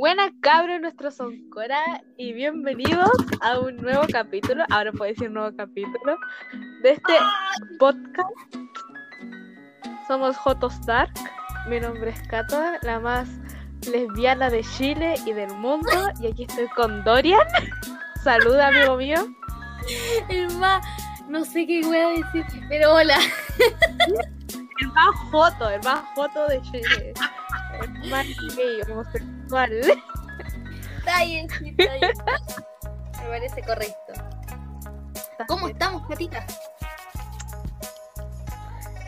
Buenas cabros, nuestro Soncora, y bienvenidos a un nuevo capítulo, ahora puedo decir nuevo capítulo, de este podcast. Somos Jotos Dark, mi nombre es Cata, la más lesbiana de Chile y del mundo, y aquí estoy con Dorian. Saluda, amigo mío. El más, no sé qué voy a decir, pero hola. El más joto, el más joto de Chile. El más gay, homosexual. Está bien, sí, está bien. Me parece correcto. ¿Cómo estamos, Catita?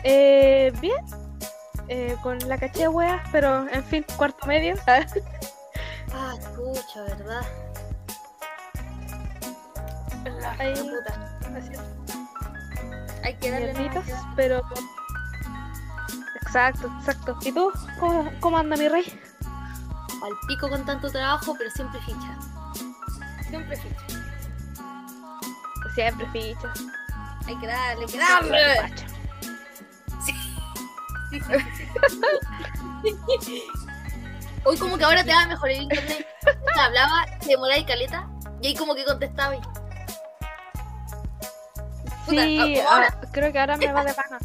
Eh, bien. Eh, con la caché de weas, pero en fin, cuarto medio. Ah, escucha, ¿verdad? Puta. Hay que darle mierditas, nomás. pero. Exacto, exacto. ¿Y tú? ¿Cómo, cómo anda mi rey? Al pico con tanto trabajo, pero siempre ficha. Siempre ficha. Siempre ficha. Hay que darle, hay que darle. Sí, sí. Hoy como que ahora te va mejor el internet. Te hablaba, te demoraba y caleta, y ahí como que contestaba y... Puta, Sí, ahora. creo que ahora me va de pana.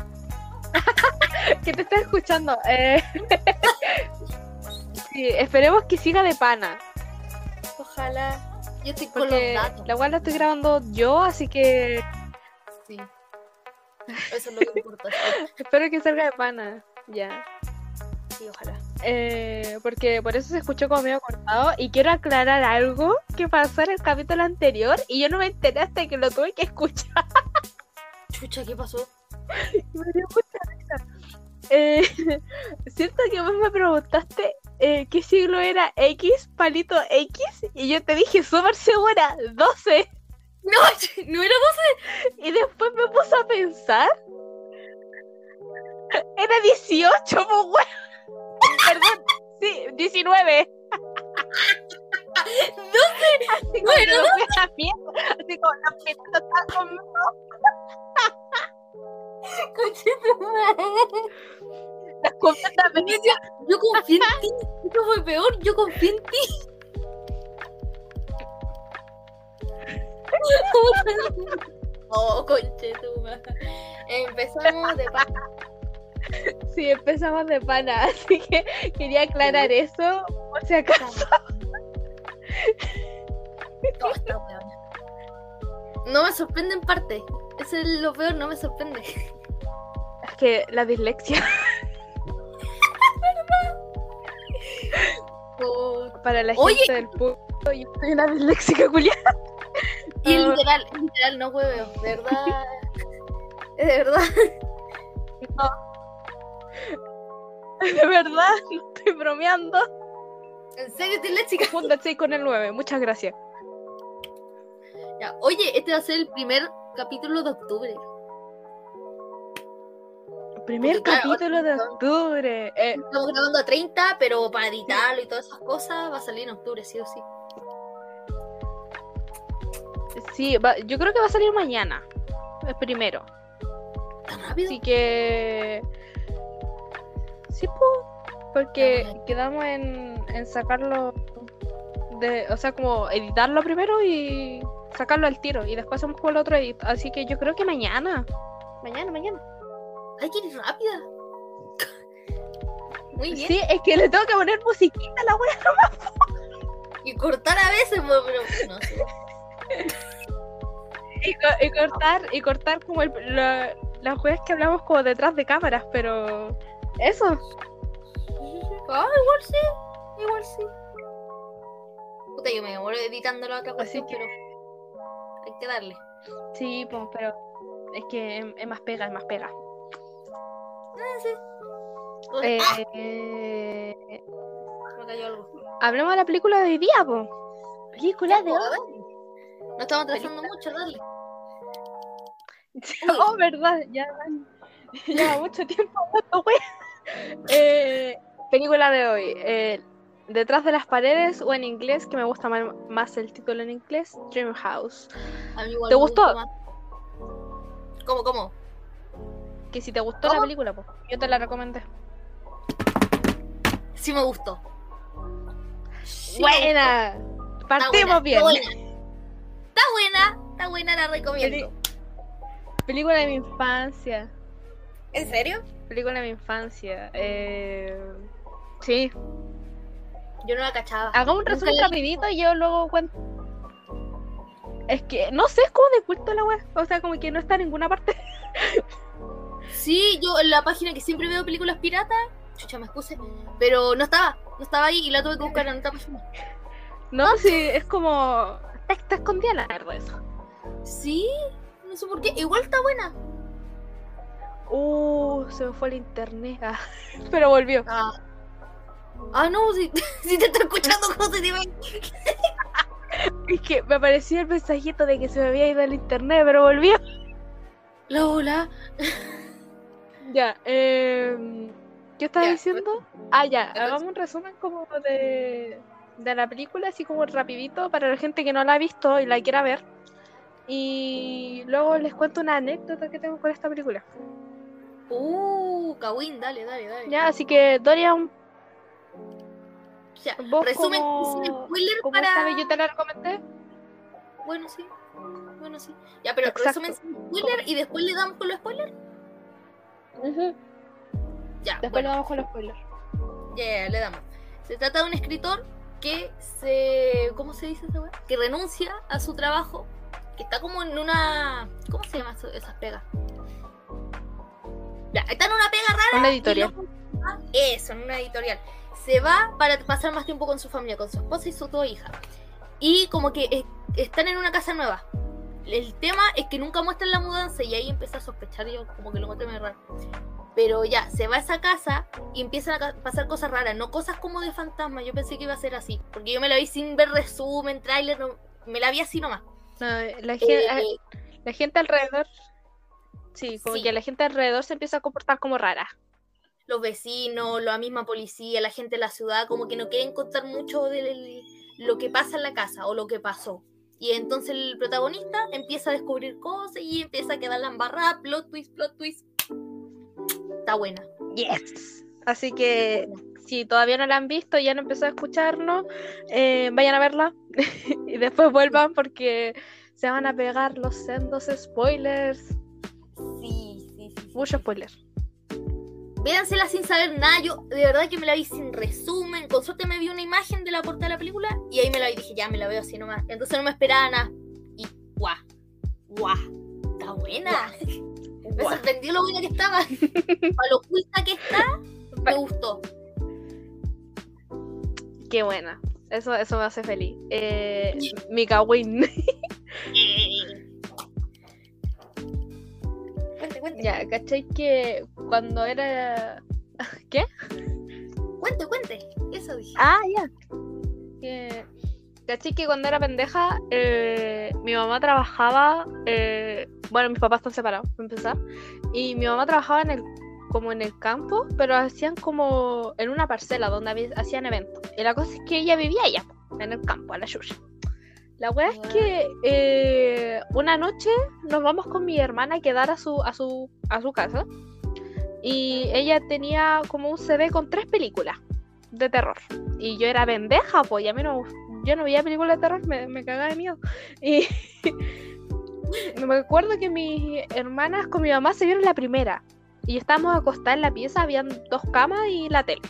que te está escuchando. Eh... sí, esperemos que siga de pana. Ojalá. Yo estoy con los Porque datos. la cual la estoy grabando yo, así que Sí. Eso es lo que importa. espero que salga de pana. Ya. Sí, ojalá. Eh, porque por eso se escuchó como medio cortado. Y quiero aclarar algo que pasó en el capítulo anterior. Y yo no me enteré hasta que lo tuve que escuchar. Chucha, ¿qué pasó? Me dio mucha risa. Eh, Siento que vos me preguntaste eh, qué siglo era X, palito X. Y yo te dije súper segura, 12. No, no era Y después me puse a pensar. Era 18, pues weón. Perdón, sí, 19. Así como Bueno. me fui a la mierda. Así como la pelota está conmigo. Completamente. Yo confío en ti. Esto fue peor. Yo confío en ti. Oh, conche tu madre. Empezamos de pa- Sí, empezamos de pana. Así que quería aclarar eso por si acaso. No me sorprende en parte. Eso es lo peor, no me sorprende. Es que la dislexia. Oh, Para la Oye. gente del pueblo, yo soy una disléxica culiada. Y es Ah. literal, literal, no hueveo. De verdad. Es de verdad. De verdad, no estoy bromeando. En serio, chica. Funda 6 con el 9, muchas gracias. Ya, Oye, este va a ser el primer capítulo de octubre. Primer Porque, claro, capítulo de octubre. Eh, Estamos grabando a 30, pero para editarlo y todas esas cosas va a salir en octubre, sí o sí. sí, va- yo creo que va a salir mañana. El primero. ¿Tan rápido? Así que. Sí, pues. Porque quedamos en, en sacarlo. De, o sea, como editarlo primero y sacarlo al tiro. Y después hacemos como el otro edit. Así que yo creo que mañana. Mañana, mañana. Hay que ir rápida. Muy bien. Sí, es que le tengo que poner musiquita a la wea. Y cortar a veces, pero no sé. Y, co- y cortar, y cortar como el, la- las weas que hablamos como detrás de cámaras, pero. Eso. Ah, igual sí. Igual sí. Puta, yo me demoro editando la otra Así cuestión, que- pero hay que darle. Sí, pues, pero. Es que es más pega, es más pega. Ah, sí. Eh, me cayó algo. hablemos de la película de hoy día. Película de hoy. No estamos atrasando mucho, dale. Oh, verdad, ya lleva mucho tiempo hablando. Eh, película de hoy. eh, Detrás de las paredes o en inglés, que me gusta más el título en inglés, Dream House. ¿Te gustó? ¿Cómo, cómo? Que si te gustó la película, pues, yo te la recomendé. Sí me gustó. sí me Buena. Está Partimos buena, bien. Está buena. Está buena, está buena, la recomiendo. Película de mi infancia. ¿En serio? Película de mi infancia. Eh... Sí. Yo no la cachaba. Hagamos un resumen rapidito y yo luego cuento. Es que, no sé, es como de culto la web. O sea, como que no está en ninguna parte. Sí, yo en la página que siempre veo películas piratas, chucha, me excuse, pero no estaba, no estaba ahí y la tuve que buscar en otra página. No, sí, es como. Está, está escondida la verdad eso. Sí, no sé por qué, igual está buena. Uh, se me fue el internet. Ah, pero volvió. Ah, ah no, si, si te estoy escuchando, ¿cómo se te va? Es que me apareció el mensajito de que se me había ido el internet, pero volvió. La hola. Ya, eh, ¿qué estás Ya, diciendo? Ah, ya, entonces- hagamos un resumen como de, de la película, así como rapidito, para la gente que no la ha visto y la quiera ver. Y luego les cuento una anécdota que tengo con esta película. Uh, Kawin, dale, dale, dale. Ya, así que Dorian, Ya, resumen, como, spoiler como para... yo te la recomendé. Bueno, sí. Bueno, sí. Ya, pero Exacto. resumen sin spoiler y después le damos con los spoilers. Ya, Después bueno. le damos con los spoilers. Ya, ya, le damos. Se trata de un escritor que se. ¿Cómo se dice esa weá? Que renuncia a su trabajo. Que está como en una. ¿Cómo se llama esas pegas? Ya, está en una pega rara. Una editorial. Eso, en una editorial. Se va para pasar más tiempo con su familia, con su esposa y sus dos hijas. Y como que eh, están en una casa nueva. El tema es que nunca muestran la mudanza y ahí empieza a sospechar yo como que lo encontré muy raro. Pero ya, se va a esa casa y empiezan a pasar cosas raras, no cosas como de fantasma. Yo pensé que iba a ser así, porque yo me la vi sin ver resumen, tráiler, no- me la vi así nomás. No, la, gente, Eh, la gente alrededor. Sí, como Sí. que la gente alrededor se empieza a comportar como rara. los vecinos, la misma policía, la gente de la ciudad, como que no quieren contar mucho de lo que pasa en la casa o lo que pasó. Y entonces el protagonista empieza a descubrir cosas y empieza a quedar la embarrada, plot twist, plot twist. Está buena. Yes. Así que si todavía no la han visto y ya no empezó a escucharnos, eh, vayan a verla y después vuelvan porque se van a pegar los sendos spoilers. Sí, sí, sí. Muchos spoilers. Véansela sin saber nada. Yo de verdad que me la vi sin resumen. Con suerte me vi una imagen de la portada de la película y ahí me la vi y dije, ya me la veo así nomás. Entonces no me esperaba nada. Y guau, guau, está buena. Me sorprendió lo buena que estaba. Para lo oculta que está, me gustó. Qué buena. Eso, eso me hace feliz. Eh, Win. Cuente, ya, ¿cachai? Que cuando era. ¿Qué? Cuente, cuente. Eso dije. Ah, ya. ¿Cachai? Que cuando era pendeja, eh, mi mamá trabajaba. eh, bueno, mis papás están separados, para empezar. Y mi mamá trabajaba en el, como en el campo, pero hacían como en una parcela donde había- hacían eventos. Y la cosa es que ella vivía allá, en el campo, a la Yuya. La wea es que eh, una noche nos vamos con mi hermana a quedar a su, a su, a su casa. Y ella tenía como un CD con tres películas de terror. Y yo era pendeja, pues, y a no, yo no veía películas de terror, me, me cagaba de miedo. Y me acuerdo que mis hermanas con mi mamá se vieron la primera. Y estábamos acostadas en la pieza, habían dos camas y la tele.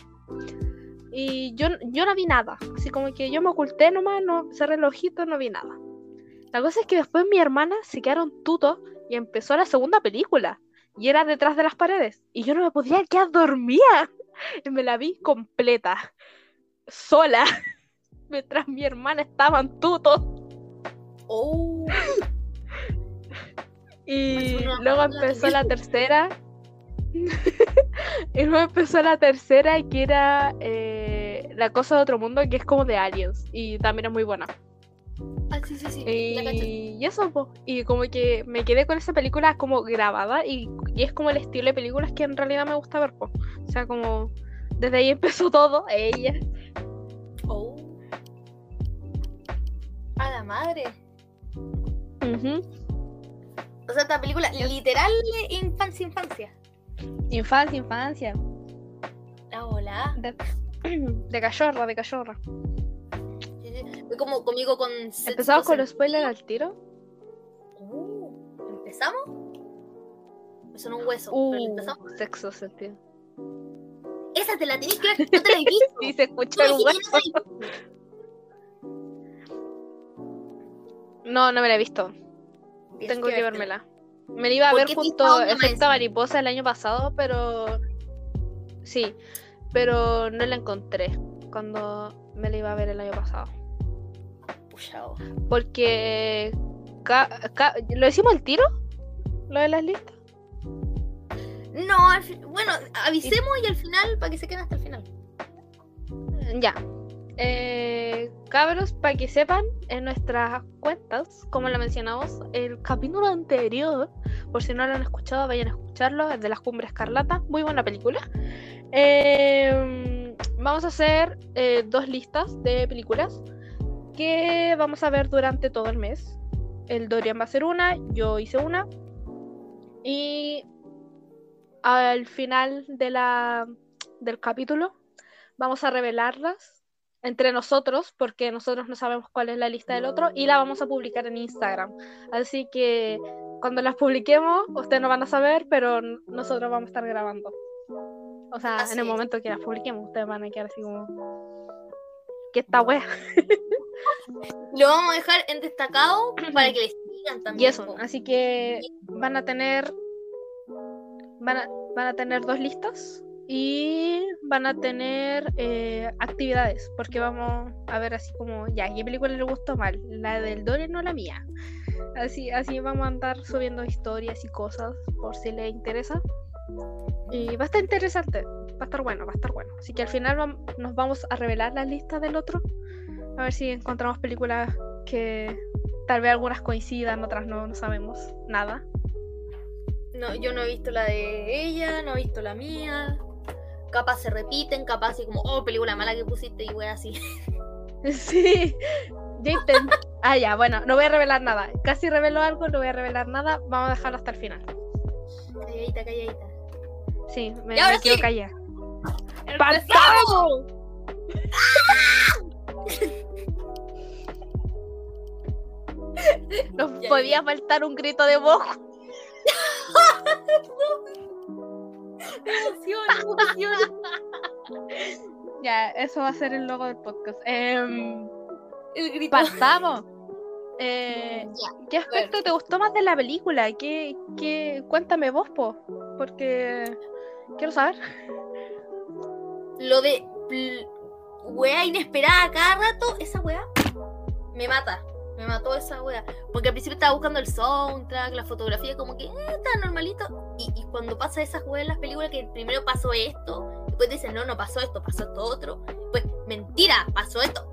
Y yo, yo no vi nada. Así como que yo me oculté nomás, no cerré el ojito, no vi nada. La cosa es que después mi hermana se quedaron tutos y empezó la segunda película. Y era detrás de las paredes. Y yo no me podía quedar dormida. Y me la vi completa. Sola. Mientras mi hermana estaban tutos. Oh. Y luego empezó la tercera. y luego empezó la tercera que era eh, La cosa de otro mundo, que es como de aliens. Y también es muy buena. Ah, sí, sí, sí. Y, y eso, po. y como que me quedé con esa película como grabada y, y es como el estilo de películas que en realidad me gusta ver, po. O sea, como desde ahí empezó todo, ella. Oh. A la madre. Ujú. O sea, esta película literal infancia, infancia. Infancia, infancia. La hola. De, de cachorra, de cachorra. Fue como conmigo con. ¿Empezamos con los spoilers al tiro? Uh, ¿Empezamos? No es un hueso. pero Uh, empezamos. sexo sentido. Esa te la tenés que ver, no te la he visto. Sí, se escucha me el dijiste hueso. no. No, no me la he visto. Tengo que vérmela. Me la iba a ¿Por ver junto no me Efecto? Mariposa el año pasado, pero. Sí, pero no la encontré cuando me la iba a ver el año pasado. Oh. Porque. ca- ca- ¿Lo decimos al tiro? ¿Lo de las listas? No, al bueno, avisemos y al final, para que se queden hasta el final. Ya. Eh, cabros, para que sepan, en nuestras cuentas, como lo mencionamos, el capítulo anterior, por si no lo han escuchado, vayan a escucharlo, es de las Cumbres Escarlata, muy buena película. Eh, vamos a hacer eh, dos listas de películas que vamos a ver durante todo el mes. El Dorian va a hacer una, yo hice una. Y al final de la, del capítulo vamos a revelarlas entre nosotros, porque nosotros no sabemos cuál es la lista del otro, y la vamos a publicar en Instagram. Así que cuando las publiquemos, ustedes no van a saber, pero nosotros vamos a estar grabando. O sea, Así en el es. momento que las publiquemos, ustedes van a quedar así como... ¿Qué esta wea? Lo vamos a dejar en destacado para que les sigan Y también. eso, po. así que van a tener... Van a, van a tener dos listas y van a tener eh, actividades, porque vamos a ver así como, ya, ¿qué película le gustó mal? La del Dorian o la mía. Así, así vamos a andar subiendo historias y cosas por si les interesa. Y va a estar interesante, va a estar bueno, va a estar bueno. Así que al final vam- nos vamos a revelar la lista del otro, a ver si encontramos películas que tal vez algunas coincidan, otras no, no sabemos nada. No, yo no he visto la de ella, no he visto la mía. Capaz se repiten, capaz así como, oh, película mala que pusiste y wey así. Sí, ya intenté. Ah, ya, bueno, no voy a revelar nada. Casi revelo algo, no voy a revelar nada. Vamos a dejarlo hasta el final. Calladita, calladita. Sí, me, Y ahora me quiero callar. ¡Partamos! Nos Ya, podía faltar un grito de voz. Emoción, emoción. Ya, eso va a ser el logo del podcast. Em, El grito. pasamos. Eh. ¿Qué aspecto te gustó más de la película? ¿Qué, qué... Cuéntame vos, po, porque quiero saber. Lo de wea inesperada cada rato, esa wea me mata. Me mató esa wea. Porque al principio estaba buscando el soundtrack, la fotografía, como que eh, está normalito. Y, y cuando pasa esas weas en las películas, que primero pasó esto, después dicen, no, no pasó esto, pasó esto otro. Pues, mentira, pasó esto.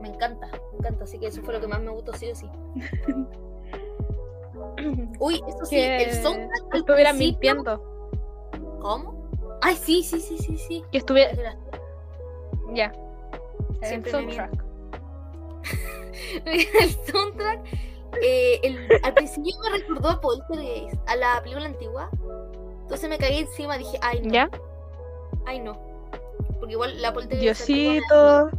Me encanta, me encanta. Así que eso fue lo que más me gustó, sí o sí. Uy, eso sí, que el soundtrack. estuvieran mintiendo. ¿Cómo? Ay, sí, sí, sí, sí, sí. Que estuviera. Ya. El soundtrack. el soundtrack eh, el- al principio me recordó a Poltergeist, a la película antigua. Entonces me caí encima dije, ay no, ¿Ya? ay no. Porque igual la Poltergeist Diosito.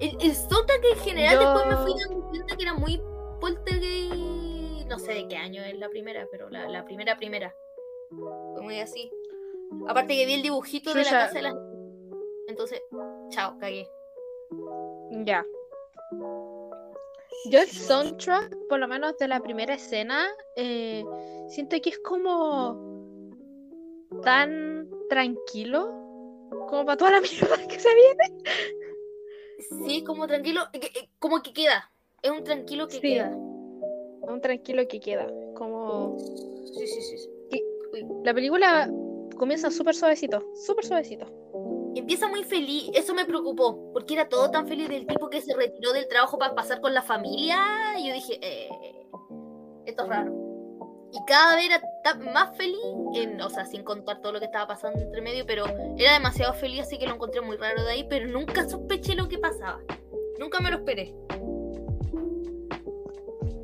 El, el soundtrack en general Yo- después me fui dando cuenta que era muy Poltergeist. No sé de qué año es la primera, pero la, la primera primera. Fue muy así. Aparte que vi el dibujito de la casa de las... Entonces, chao, cagué. Ya. Yo el soundtrack, por lo menos de la primera escena, eh, siento que es como tan tranquilo como para toda la mierda que se viene. Sí, como tranquilo, eh, eh, como que queda. Es un tranquilo que Sí. queda. Un tranquilo que queda. Como Sí, sí, sí. La película comienza súper suavecito, súper suavecito. Empieza muy feliz, eso me preocupó, porque era todo tan feliz del tipo que se retiró del trabajo para pasar con la familia. Y yo dije, eh, esto es raro. Y cada vez era más feliz, en- o sea, sin contar todo lo que estaba pasando entre medio, pero era demasiado feliz, así que lo encontré muy raro de ahí, pero nunca sospeché lo que pasaba. Nunca me lo esperé.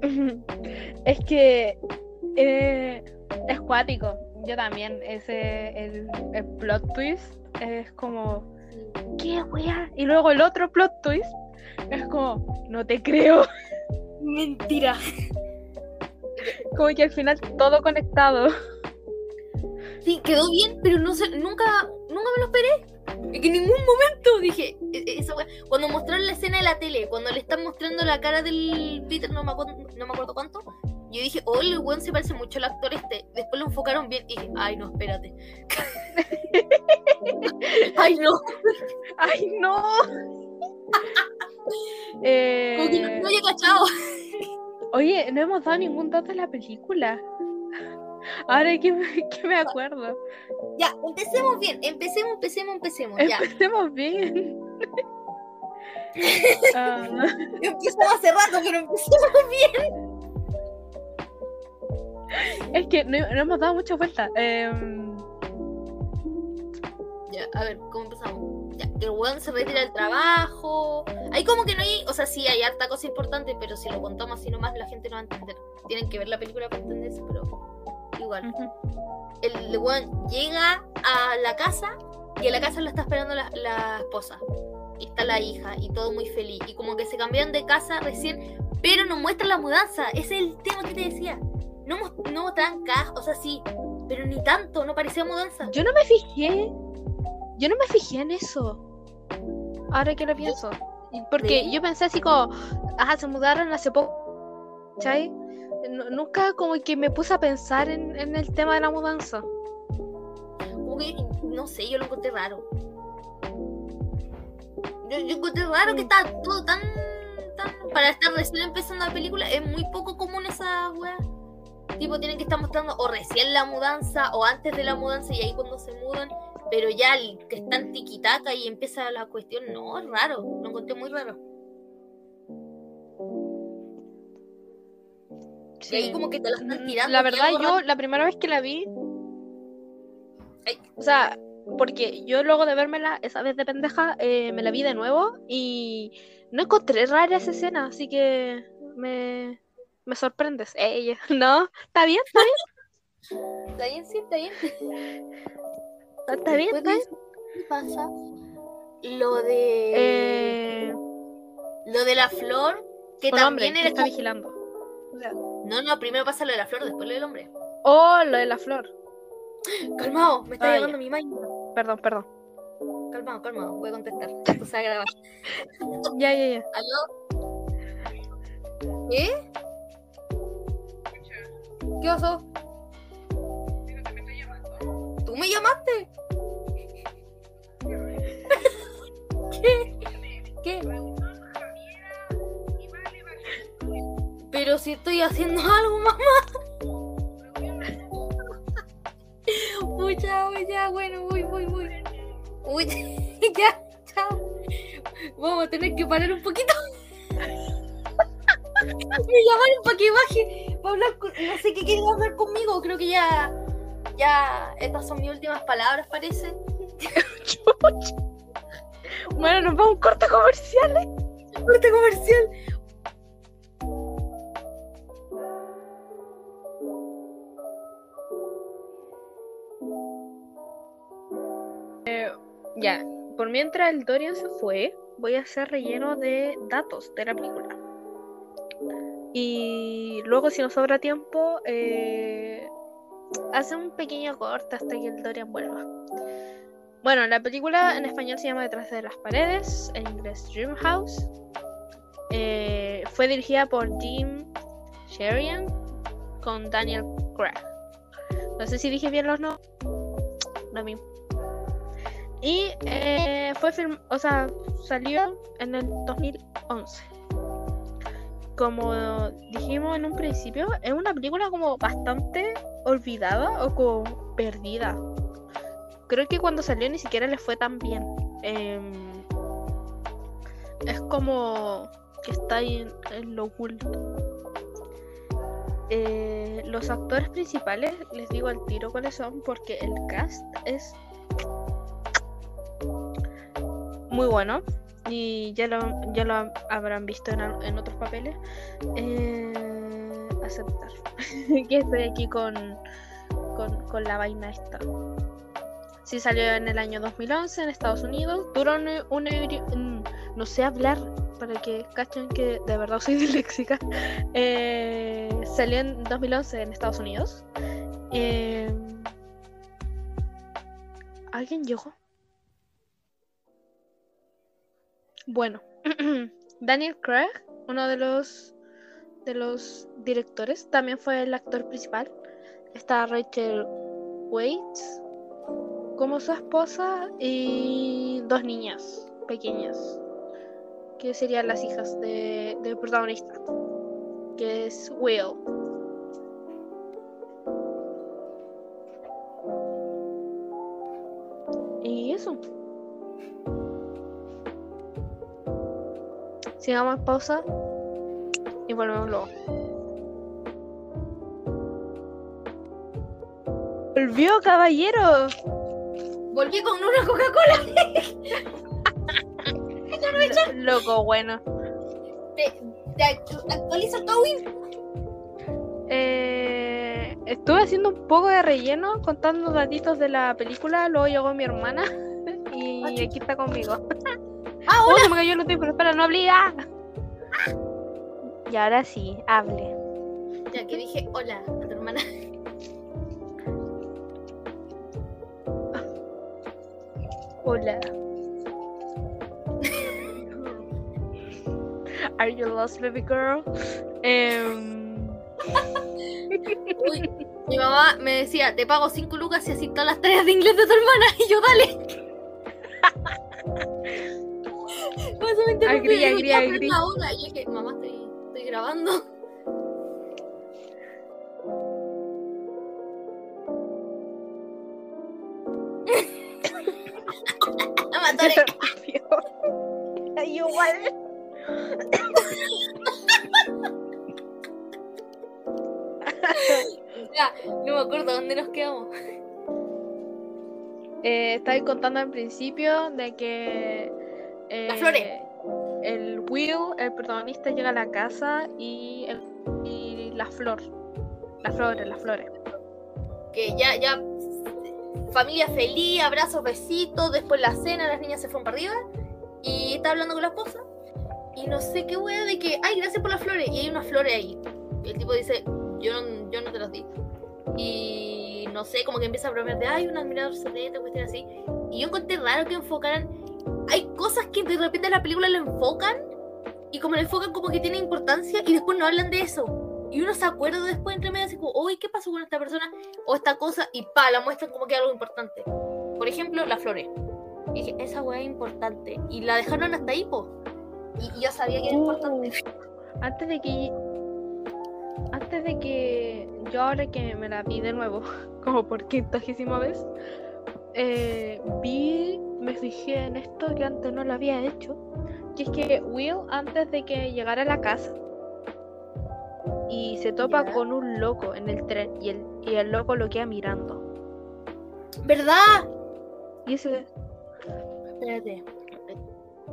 Es que eh, es cuático. Yo también, ese el, el plot twist es como ¿qué wea? Y luego el otro plot twist Es como, no te creo. Mentira. Como que al final todo conectado. Sí, quedó bien, pero no sé, nunca, nunca me lo esperé. Es que en ningún momento dije, e- e- esa wea- cuando mostraron la escena de la tele, cuando le están mostrando la cara del Peter, no me acuerdo, no me acuerdo cuánto, yo dije, oh, el weón se parece mucho al actor este. Después lo enfocaron bien y dije, ay, no, espérate. ay, no. ¡Ay, no! Como que no, Eh, no había cachado. Oye, no hemos dado ningún dato de la película. Ahora que me, que me acuerdo. Ya, empecemos bien. Empecemos, empecemos, empecemos. Ya. Empecemos bien. Ah, Empezamos hace rato, pero empecemos bien. es que no, no hemos dado mucha vuelta. Em, Ya, a ver, ¿cómo empezamos? Ya, el weón se retira del trabajo. Hay como que no hay, o sea, sí hay harta cosa importante, pero si lo contamos así nomás, la gente no va a entender. Tienen que ver la película para entenderse, pero igual. ujú. El weón llega a la casa y en la casa lo está esperando la, la esposa. Y está la hija y todo muy feliz. Y como que se cambiaron de casa recién, pero nos muestran la mudanza. Ese es el tema que te decía. No, no cajas, o sea, sí, pero ni tanto, no parecía mudanza. Yo no me fijé. Yo no me fijé en eso. Ahora que lo pienso. Porque ¿Sí? yo pensé así como, ajá, se mudaron hace poco. ¿Cachai? Nu- Nunca como que me puse a pensar en, en el tema de la mudanza. Como que, no sé, yo lo encontré raro. Yo, yo encontré raro que Mm. está todo tan, tan. Para estar recién empezando la película, es muy poco común esa weá. Tipo, tienen que estar mostrando o recién la mudanza o antes de la mudanza y ahí cuando se mudan. Pero ya el que están tiquitaca y empieza la cuestión, no, es raro. Lo encontré muy raro. Y ahí como que te la están tirando. La verdad, yo la primera vez que la vi, Ay. o sea, porque yo luego de vérmela esa vez de pendeja, eh, me la vi de nuevo y no encontré rara esa escena, así que me, me sorprendes. Ella, ¿no? ¿Está bien? ¿Está bien? Está bien, sí, está bien. ¿Está bien? ¿qué pasa? Lo de. Eh, Lo de la flor, que un hombre también era. está vigilando. No, no, primero pasa lo de la flor, después lo del hombre. Oh, lo de la flor. Calmado, me está llamando ya. mi madre. Perdón, perdón. Calmado, calmado, voy a contestar. Esto se va a grabar. Ya, ya, ya. ¿Aló? ¿Qué? ¿Qué pasó? ¿Tú me llamaste? ¿Qué? ¿Qué? Pero si estoy haciendo algo, mamá. Uy, chao, ya, bueno, voy, voy, voy. Uy, ya, chao. Vamos a tener que parar un poquito. Me llamaron para que baje, para hablar con... No sé qué quieren hablar conmigo, creo que ya... Ya, estas son mis últimas palabras, parece. Bueno, nos vamos a un corte comercial. Corte comercial. Ya, por mientras el Dorian se fue, voy a hacer relleno de datos de la película. Y luego, si nos sobra tiempo, eh, hace un pequeño corte hasta que el Dorian vuelva. Bueno, la película en español se llama Detrás de las paredes, en inglés Dream House. Eh, fue dirigida por Jim Sherian con Daniel Craig. No sé si dije bien los nombres. Lo mismo. Y eh, fue film, o sea, salió en el 2011. Como dijimos en un principio, es una película como bastante olvidada o como perdida. Creo que cuando salió ni siquiera le fue tan bien. Em, es como que está ahí en, lo oculto. Eh, los actores principales, les digo al tiro cuáles son, porque el cast es muy bueno y ya lo, ya lo habrán visto en, en otros papeles. Eh, aceptar que estoy aquí con, con, con la vaina esta. Sí salió en el año 2011 en Estados Unidos. Duró un, un- un- no sé hablar, para que cachen que de verdad soy disléxica. Eh, salió en 2011 en Estados Unidos. Eh, ¿Alguien llegó? Bueno, Daniel Craig, uno de los de los directores, también fue el actor principal. Está Rachel Waits como su esposa y dos niñas pequeñas, que serían las hijas de, del protagonista, que es Will. Y eso. Sigamos pausa y volvemos luego. ¡Volvió, caballero! Volví con una Coca-Cola. Loco, bueno. Te, te actualiza. Eh, estuve haciendo un poco de relleno contando datitos de la película, luego llegó mi hermana y Ah, aquí está conmigo. ¡Oh, se me cayó el! Espera, no obliga. Y ahora sí, hable. Ya que dije hola a tu hermana. Hola. Are you lost, baby girl? Em, Uy, mi mamá me decía, te pago 5 lucas si así todas las tareas de inglés de tu hermana. Y yo, dale. Interrumpí, Agri, agri, agri. Y yo dije, mamá, estoy, estoy grabando. Me atoré. Ay, igual. Ya, no me acuerdo dónde nos quedamos. Eh, estaba contando al principio de que. eh, Las flores. El Will, el protagonista, llega a la casa y, el- y la flor. Las flores, las flores. Que ya, ya. Familia feliz, abrazos, besitos. Después la cena, las niñas se fueron para arriba. Y está hablando con la esposa. Y no sé qué wea de que, ay, gracias por las flores. Y hay unas flores ahí. Y el tipo dice, yo no, yo no te las di. Y no sé, como que empieza a bromear de, ay, un admirador secreto, cuestión así. Y yo encontré raro que enfocaran. Hay cosas que de repente en la película lo enfocan. Y como lo enfocan como que tiene importancia. Y después no hablan de eso. Y uno se acuerda después entre medio así como, uy, ¿qué pasó con esta persona? O esta cosa. Y pa, la muestran como que algo importante. Por ejemplo, las flores. Y dije, esa weá es importante. Y la dejaron hasta ahí, po. Y, y yo sabía que era importante. Antes de que. Antes de que. Yo ahora que me la vi de nuevo, como por quintagesima vez, eh, vi. Me fijé en esto que antes no lo había hecho. Que es que Will, antes de que llegara a la casa, y se topa con un loco en el tren, y el, y el loco lo queda mirando. ¿Verdad? Y ese. Espérate.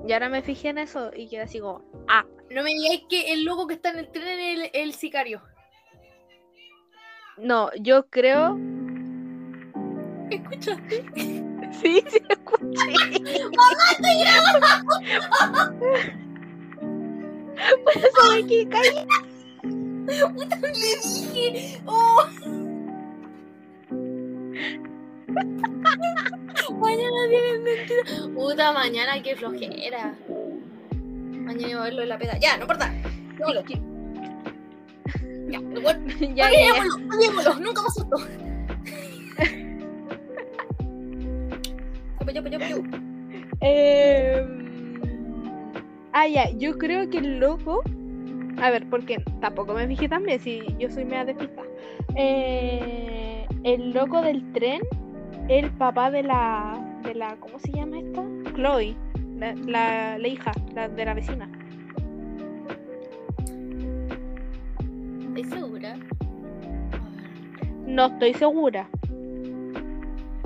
Y ahora me fijé en eso y quedé así como. Ah, No me digáis que el loco que está en el tren es el, el sicario. no, yo creo. ¿Escuchaste? Sí, sí, escuché. Por eso me quedé callada. Le dije. ¡Oh! mañana tienen mentira. Puta, mañana qué flojera. Mañana iba a verlo en la peda. Ya, no importa. Démoslo. Ya, pero bueno. ya, ya, ya. Olvidémoslo, olvidémoslo. Nunca pasó esto. Yo, yo, yo, yo. Eh, Ah, ya, yo creo que el loco. A ver, porque tampoco me fijé también, si yo soy media despista. Eh, el loco del tren, el papá de la. de la ¿Cómo se llama esta? Chloe, la, la, la hija la de la vecina. ¿Estás segura? No estoy segura.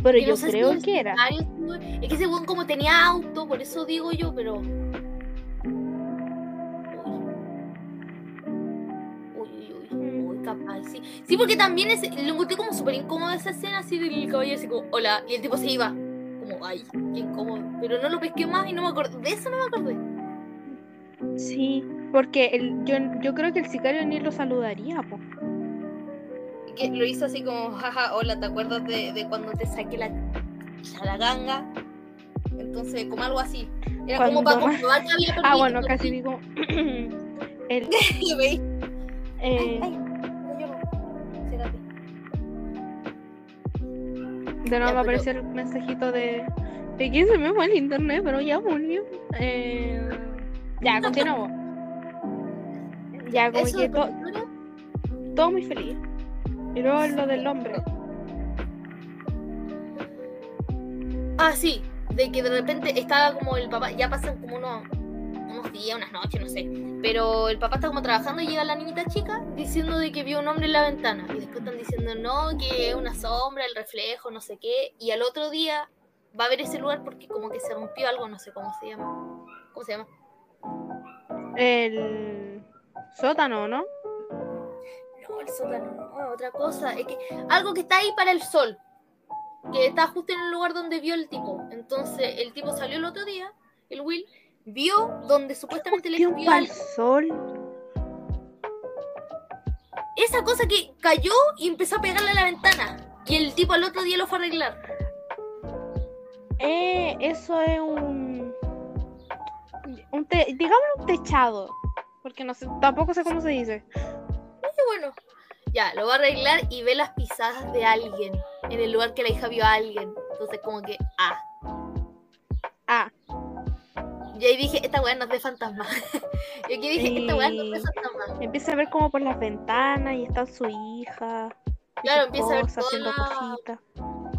Pero no yo sé creo que era. Es que ese weón como tenía auto, por eso digo yo, pero. Uy, uy, uy, Mm. uy, capaz, sí. Sí, porque también es, lo encontré como súper incómodo esa escena así del caballero así como, hola, y el tipo se iba. Como, ay, qué incómodo. Pero no lo pesqué más y no me acordé. De eso no me acordé. Sí, porque el, yo, yo creo que el sicario ni lo saludaría, po. Que lo hizo así como, jaja, hola, ¿te acuerdas de, de cuando te saqué la, la ganga? Entonces, como algo así. Era como para comprobar que había Ah, perdido, bueno, porque- casi digo. el, eh, ay. Cérate. de nuevo me pero- apareció el mensajito de, de que se me fue el internet, pero ya volvió. Eh, ya, continuamos. Ya, como que to- todo muy feliz. Y luego lo del hombre. Ah, sí, de que de repente estaba como el papá, ya pasan como unos, unos días, unas noches, no sé. Pero el papá está como trabajando y llega la niñita chica diciendo de que vio un hombre en la ventana. Y después están diciendo, no, que es una sombra, el reflejo, no sé qué. Y al otro día va a ver ese lugar porque como que se rompió algo, no sé cómo se llama. ¿Cómo se llama? El sótano, ¿no? No, el sótano, no, otra cosa. Es que algo que está ahí para el sol. Que está justo en el lugar donde vio el tipo. Entonces el tipo salió el otro día, el Will, vio donde supuestamente le vio al sol. Esa cosa que cayó y empezó a pegarle a la ventana. Y el tipo al otro día lo fue a arreglar. Eh, eso es un. un te- digamos un techado. Porque no sé, tampoco sé cómo se dice. Qué bueno. Ya, lo va a arreglar y ve las pisadas de alguien. En el lugar que la hija vio a alguien. Entonces como que, ah. Ah, Y ahí dije, esta weá no es de fantasma. y aquí dije, esta weá no es de fantasma. empieza a ver como por las ventanas y está su hija. Claro, empieza a ver toda haciendo cositas.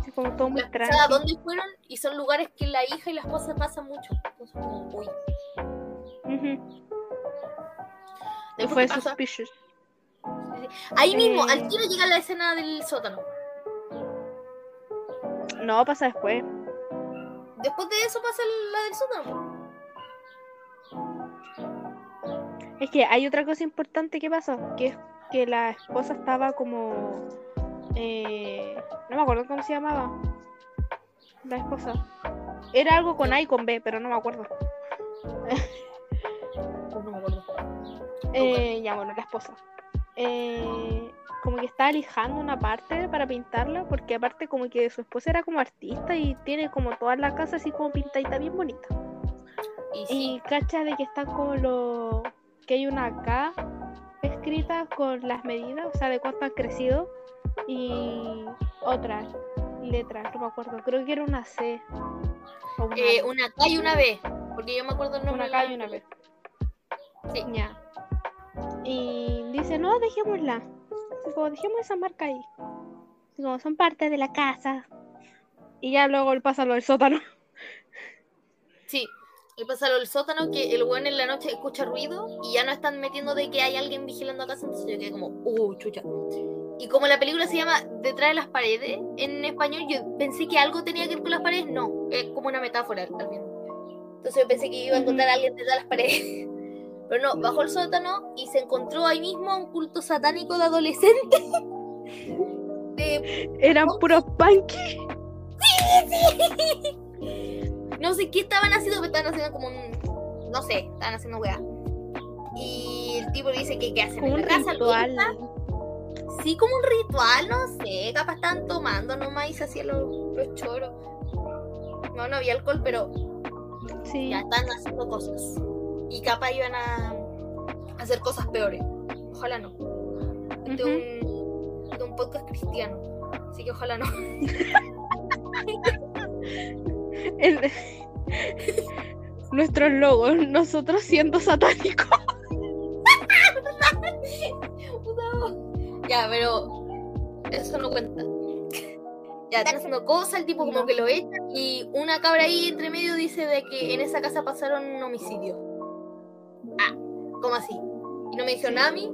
Así como todo muy tranquilo. ¿dónde fueron? Y son lugares que la hija y la esposa pasan mucho. Entonces como, uy. Y Después, fue suspicious. Ahí mismo, Eh. al tiro llega la escena del sótano. No, pasa después. Después de eso pasa la del sótano. Es que hay otra cosa importante que pasa, que es que la esposa estaba como... eh, no me acuerdo cómo se llamaba. La esposa. Era algo con A y con B, pero no me acuerdo. Pues no me acuerdo. Eh, ya, bueno, la esposa. Eh, como que está lijando una parte para pintarla, porque aparte como que su esposa era como artista y tiene como toda la casa así como pintadita bien bonita. Y sí, Y cacha de que está como lo... que hay una K escrita con las medidas, o sea, de cuánto han crecido. Y otras letras, no me acuerdo. Creo que era una C. O una, eh, una K y una B. Porque yo me acuerdo el nombre una K y una B. Sí. Ya. Y dice, no, dejémosla. Así como, dejemos esa marca ahí. Así como, son parte de la casa. Y ya luego él pasa lo del sótano. Sí. Y pasa lo del sótano que el weón en la noche escucha ruido y ya no están metiendo de que hay alguien vigilando a casa, entonces yo quedé como, uh, chucha. Y como la película se llama Detrás de las paredes, en español yo pensé que algo tenía que ver con las paredes, no, es como una metáfora al final. Entonces yo pensé que iba a encontrar a alguien detrás de las paredes. Pero no, bajó el sótano y se encontró ahí mismo un culto satánico de adolescentes. De Eran puros punky. no sé qué estaban haciendo, pero estaban haciendo como un. No sé, estaban haciendo weá. Y el tipo le dice que qué hacen en la casa. ritual. Sí, como un ritual, no sé. Capaz estaban tomando nomás y se hacían los, los choros. No, no había alcohol, pero Sí. ya estaban haciendo cosas. Y capaz iban a hacer cosas peores. Ojalá no. Este es un, este es un podcast cristiano. Así que ojalá no. El- Nuestros logos, nosotros siendo satánicos. Ya, pero eso no cuenta. Ya, están haciendo cosas, el tipo como que lo echa y una cabra ahí entre medio dice de que en esa casa pasaron un homicidio. Ah, ¿cómo así? Y no me dijo nada a mí.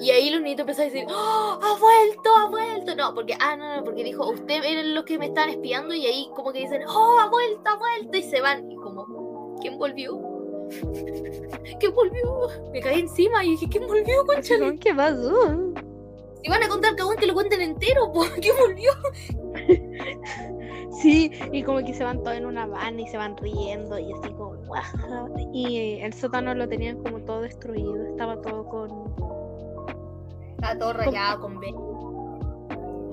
Y ahí los niños empezaron a decir, ¡Oh, ha vuelto, ha vuelto! No, porque, ah, no, no, porque dijo, usted eran los que me estaban espiando y ahí como que dicen, ¡Oh, ha vuelto, ha vuelto! Y se van. Y como, ¿quién volvió? ¿Quién volvió? Me caí encima y dije, ¿quién volvió, concha? ¿Qué pasó? Si van a contar cagón que lo cuenten entero, ¿por qué volvió? Sí, y como que se van todos en una van y se van riendo y así como. "Guau", y el sótano lo tenían como todo destruido, estaba todo con... Está todo rayado con B.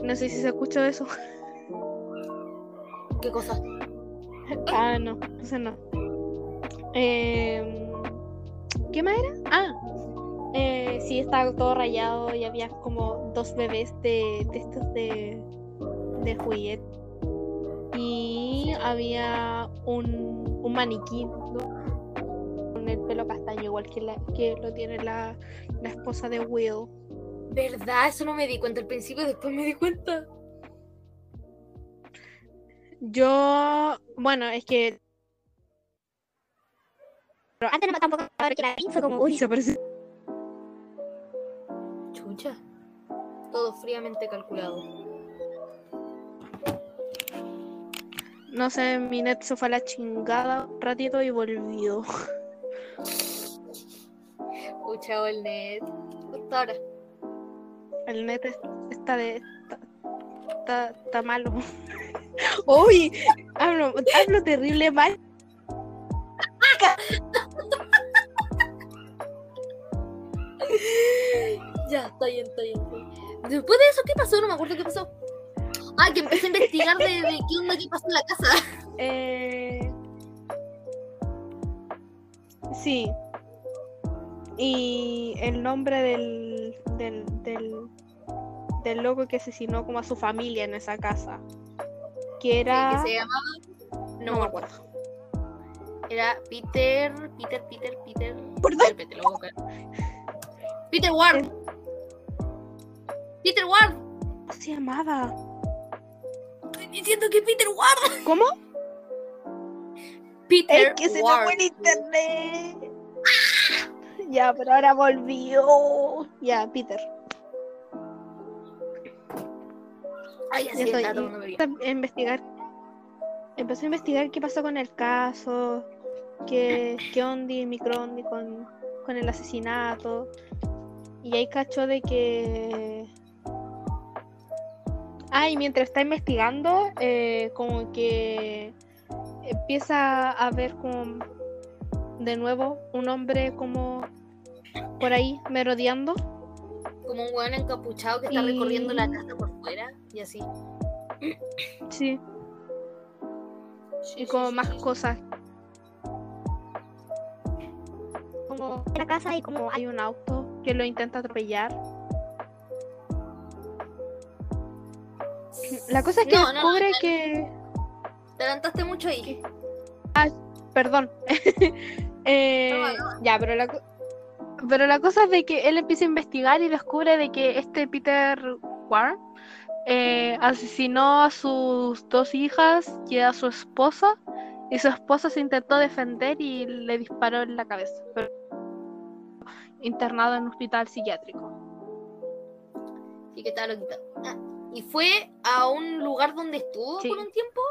No sé si se escuchó eso. ¿Qué cosa? Ah, no, eso no. Eh, ¿Qué más era? Ah, eh, sí, estaba todo rayado y había como dos bebés de, de estos de, de juguete. Había un, un maniquí ¿no? con el pelo castaño, igual que, la, que lo tiene la, la esposa de Will. ¿Verdad? Eso no me di cuenta al principio, después me di cuenta. Yo, bueno, es que Pero antes no tampoco ahora que la fue como, uy, se parece. Chucha. Todo fríamente calculado. No sé, mi net se fue a la chingada un ratito y volvió. Pucha, el net. Justo ahora. El net es- está de. está, está, está malo. Uy, hablo, hablo terrible mal. Ya, bien. está bien. Después de eso, ¿qué pasó? No me acuerdo qué pasó. Ah, que empecé a investigar de, de qué onda qué pasó en la casa. Eh... Sí. Y el nombre del, del, del, del loco que asesinó como a su familia en esa casa. Que era. Que se llamaba. No, me acuerdo. Era Peter. Peter, Peter, Peter. Lo voy a buscar. Peter Ward. Peter Ward. ¿Cómo se llamaba? Diciendo que Peter Ward. ¿Cómo? Peter Es que se Ward. el internet. Ya, pero ahora volvió. Ya, Peter. Ay, así estoy. Empecé a investigar. Empecé a investigar qué pasó con el caso. Qué, qué ondi, microondi con, con el asesinato. Y ahí cachó de que. Ah, y mientras está investigando, eh, como que empieza a ver como de nuevo un hombre como por ahí merodeando. Como un weón encapuchado que está Y- recorriendo la casa por fuera y así. Sí, Sí, y como sí, más sí. cosas. como en la casa y como Hay un auto que lo intenta atropellar. La cosa es que No, no, descubre te- que. Te adelantaste mucho ahí. Perdón. Eh, No, Ya, pero la, pero la cosa es de que él empieza a investigar y descubre de que este Peter Ward eh, asesinó a sus dos hijas y a su esposa. Y su esposa se intentó defender y le disparó en la cabeza. Pero internado en un hospital psiquiátrico. Sí, que estaba loquita. Ah, y fue a un lugar donde estuvo Sí. por un tiempo,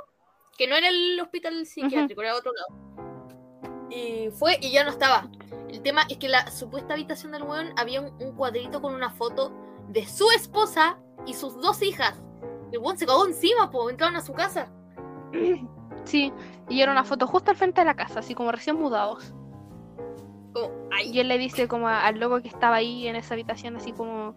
que no era el hospital psiquiátrico, era otro lado. Y fue y ya no estaba. El tema es que la supuesta habitación del weón había un, un cuadrito con una foto de su esposa y sus dos hijas. El weón se cagó encima, po, entraron a su casa. Sí, y era una foto justo al frente de la casa, así como recién mudados. Como, ay, Y él le dice como a- al loco que estaba ahí en esa habitación, así como,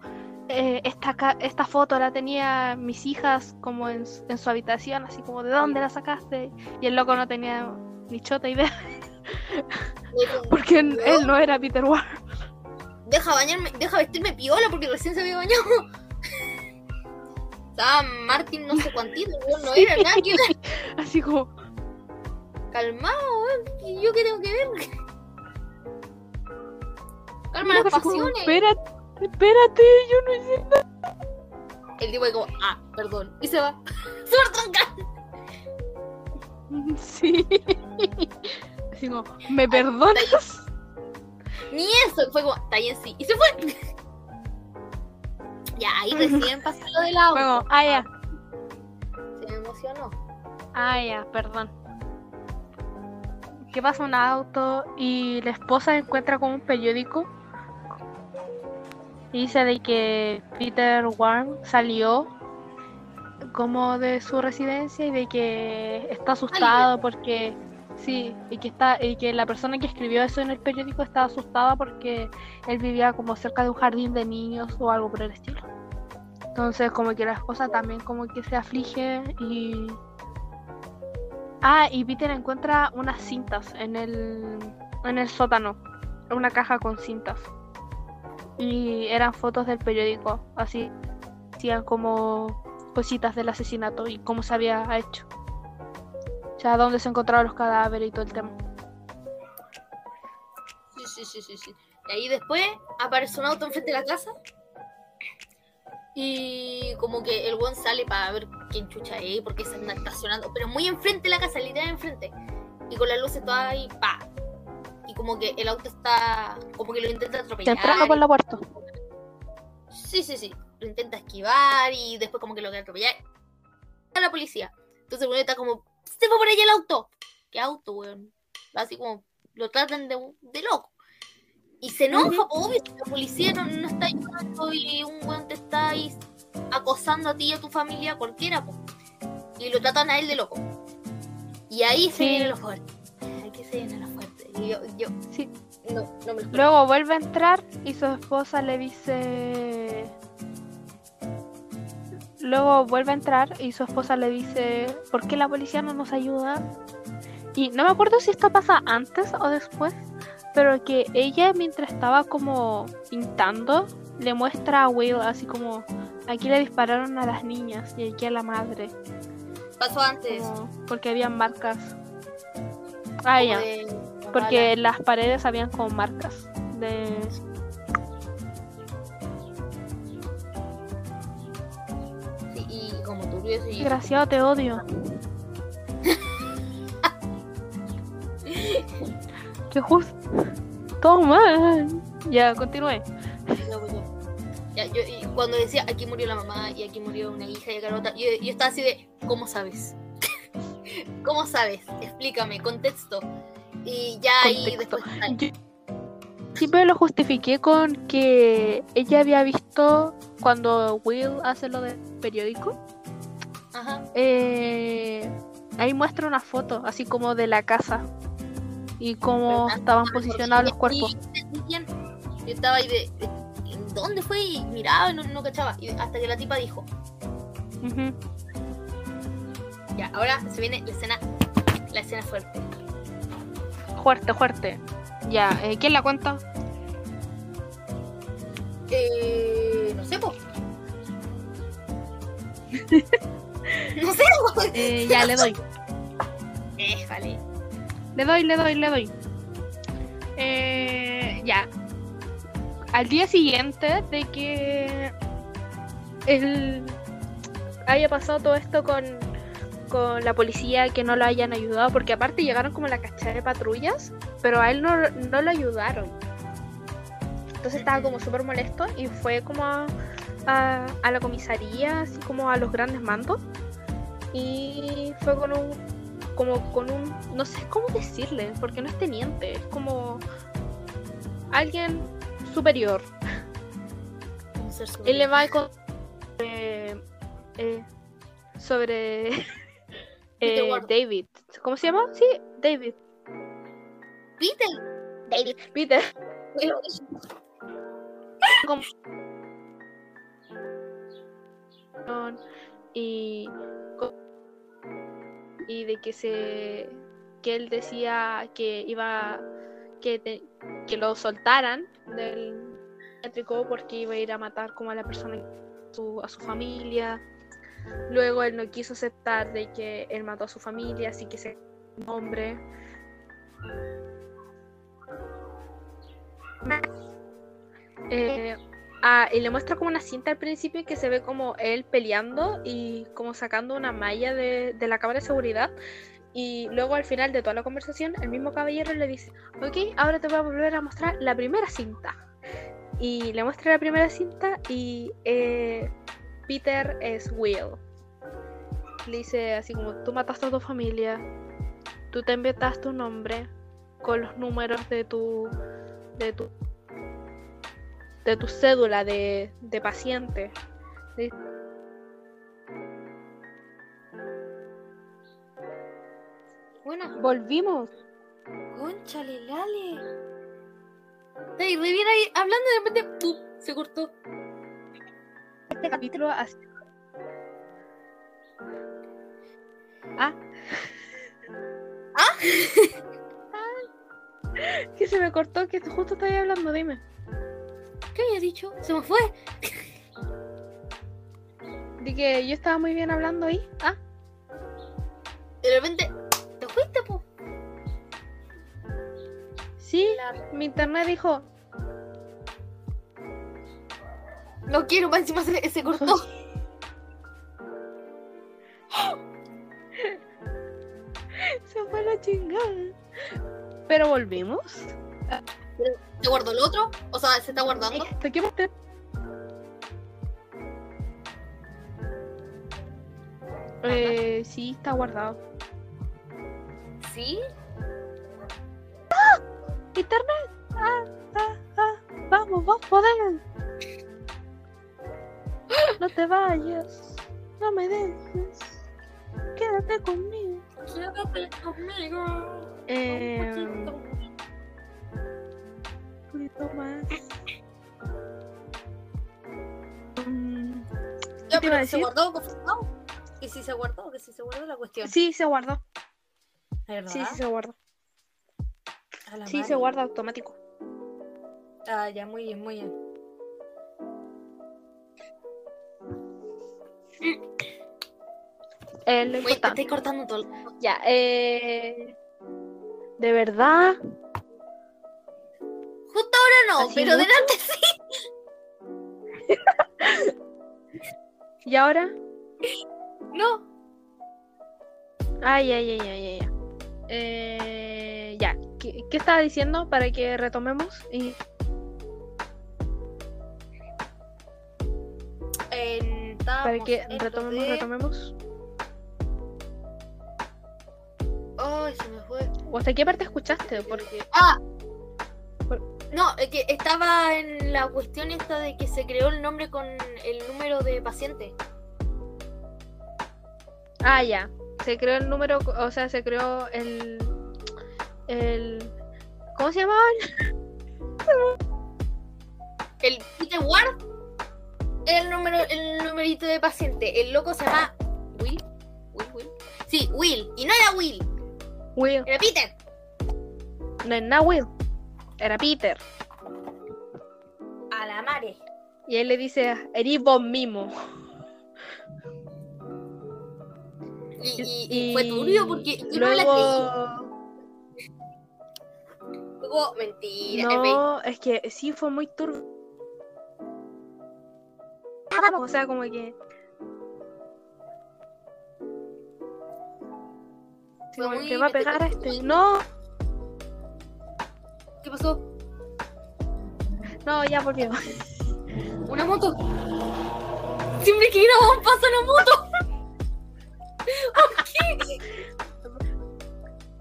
eh, esta, esta foto la tenía mis hijas como en, su- en su habitación, así como, ¿de dónde la sacaste? Y el loco no tenía ni chota idea, porque él, él no era Peter Ward. deja bañarme, deja vestirme piola porque recién se había bañado. Estaba Martín no sé cuántito, no era nada que. Así como, Calmado, weón. ¿Y yo qué tengo que ver? Calma las pasiones. espérate, espérate, yo no hice nada. El tipo como, ah, perdón. Y se va. Súper tranca. Sí. Así como, ¿me perdonas? Ni eso. Fue como, está bien, sí. Y se fue. ya, ahí recién pasó lo del auto. Fue como, ah, ya, Se me emocionó. ah, ya, perdón. ¿Qué pasa un auto y la esposa encuentra como un periódico dice de que Peter Warm salió como de su residencia y de que está asustado porque Sí, y que está, y que la persona que escribió eso en el periódico estaba asustada porque él vivía como cerca de un jardín de niños o algo por el estilo. Entonces como que la esposa también como que se aflige y Ah, y Peter encuentra unas cintas en el en el sótano, una caja con cintas. Y eran fotos del periódico, así hacían como cositas del asesinato y cómo se había hecho. O sea, dónde se encontraron los cadáveres y todo el tema. Sí, sí, sí, sí, sí. Y ahí después aparece un auto enfrente de la casa. Y como que el buen sale para ver quién chucha es, porque se anda estacionando. Pero muy enfrente de la casa, literal enfrente. Y con las luces todas ahí, pa. Y como que el auto está. Como que lo intenta atropellar. entrando por la puerta. Sí, sí, sí. Lo intenta esquivar y después como que lo quiere atropellar. A la policía. Entonces el weón está como, se fue por allá el auto. ¿Qué auto, weón? Así como, lo tratan de, de loco. Y se enoja, po, obvio, si la policía no, no está ayudando y un weón te está ahí acosando a ti y a tu familia, cualquiera, po. Y lo tratan a él de loco. Y ahí se viene lo fuerte. Yo, yo, Sí. no, no me lo Luego vuelve a entrar y su esposa le dice. Luego vuelve a entrar y su esposa le dice, ¿por qué la policía no nos ayuda? Y no me acuerdo si esto pasa antes o después, pero que ella mientras estaba como pintando, le muestra a Will así como, aquí le dispararon a las niñas y aquí a la madre, pasó antes. como- porque habían marcas. Ah, ya. de- Porque las paredes habían como marcas de... Sí, y como turbio ese- Desgraciado, te odio. Qué justo. Todo mal. Ya, continúe. Ya, yo, y cuando decía aquí murió la mamá y aquí murió una hija y acá otra, yo, yo estaba así de, ¿cómo sabes? ¿Cómo sabes? Explícame, contexto. Y ya ahí después. Yo siempre lo justifiqué con que ella había visto cuando Will hace lo del periódico. Ajá. eh, ahí muestra una foto, así como de la casa. Y cómo ¿Verdad? estaban posicionados los cuerpos. Yo estaba ahí de, de- ¿en ¿dónde fue? Y miraba y no, no cachaba. Y hasta que la tipa dijo, Ujú. ya, ahora se viene la escena, la escena fuerte. Fuerte, fuerte. Ya, eh, ¿quién la cuenta? Eh, no sé, po. no sé, po. Eh, ya, le doy. Eh, vale. Le doy, le doy, le doy. Eh, ya. Al día siguiente de que él haya pasado todo esto con, con la policía, que no lo hayan ayudado, porque aparte llegaron como la cachada de patrullas, pero a él no, no lo ayudaron. Entonces estaba como súper molesto y fue como a, a- a la comisaría, así como a los grandes mandos. Y fue con un como con un, no sé cómo decirle, porque no es teniente, es como alguien superior. Él le va a eh, eh, sobre eh. David. ¿Cómo se llama? Sí, David. Peter. David. Peter. Y y de que se que él decía que iba que te- que lo soltaran del psiquiátrico porque iba a ir a matar como a la persona a su, a su familia luego él no quiso aceptar de que él mató a su familia así que se hombre Eh, ah, y le muestra como una cinta al principio que se ve como él peleando y como sacando una malla de, de la cámara de seguridad. Y luego al final de toda la conversación, el mismo caballero le dice, ok, ahora te voy a volver a mostrar la primera cinta. Y le muestra la primera cinta y eh, Peter es Will. Le dice así como, tú mataste a tu familia, tú te inventaste un nombre con los números de tu... De tu de tu cédula de, de paciente. Bueno, Volvimos. Conchale, Lale. Ahí, re bien ahí, hablando y de repente, ¡pum! se cortó. Este capítulo así. Ah. ¿Ah? que se me cortó, que justo estaba hablando, dime. ¿Qué había dicho? Se me fue. De que yo estaba muy bien hablando ahí. Ah, De repente, te fuiste, po. sí. La- Mi internet dijo, No quiero, más encima se, se cortó. se fue la chingada. Pero volvimos. ¿Se guardó el otro? O sea, se está guardando. ¿De qué parte? Eh, sí, está guardado. ¿Sí? Internet. Ah, ah, ah. Vamos, vos podés. No te vayas. No me dejes. Quédate conmigo. Quédate conmigo. Eh, un poquito más. Mm, Ya, te iba a pero ¿se decir? guardó confirmado? ¿Que si se guardó? ¿Que si se guardó la cuestión? Sí, se guardó. Sí, sí, se guardó. Sí, se guarda automático. Ah, ya, muy bien, muy bien. Lo te importante. estoy cortando todo. Ya, eh. De verdad. Justo ahora no, ¿Así pero mucho? delante sí. ¿Y ahora? No. Ay, ay, ay, ay, ay. ay. Eh, ya, ¿Qué, ¿qué estaba diciendo para que retomemos? Y... En- Para que retomemos, de- retomemos. Ay, se me fue. ¿O hasta qué parte escuchaste? Porque. Ah. No, es que estaba en la cuestión esta de que se creó el nombre con el número de paciente. Ah, ya. Se creó el número, o sea, se creó el. El. ¿Cómo se llamaba? El Peter Ward el número, el numerito de paciente. El loco se llama Will. Will, Will. Sí, Will. Y no era Will, Will. era Peter. No es nada Will. Era Peter. A la mare. Y él le dice, eres vos mismo. Y, y- y fue turbio porque yo no la luego... creí. Luego, mentira. No, es que sí fue muy turbio. O sea, como que. Como que va a pegar a este. No, ¿Qué pasó? no, ya volvió. ¿Una moto? Siempre que grabamos pasa una moto.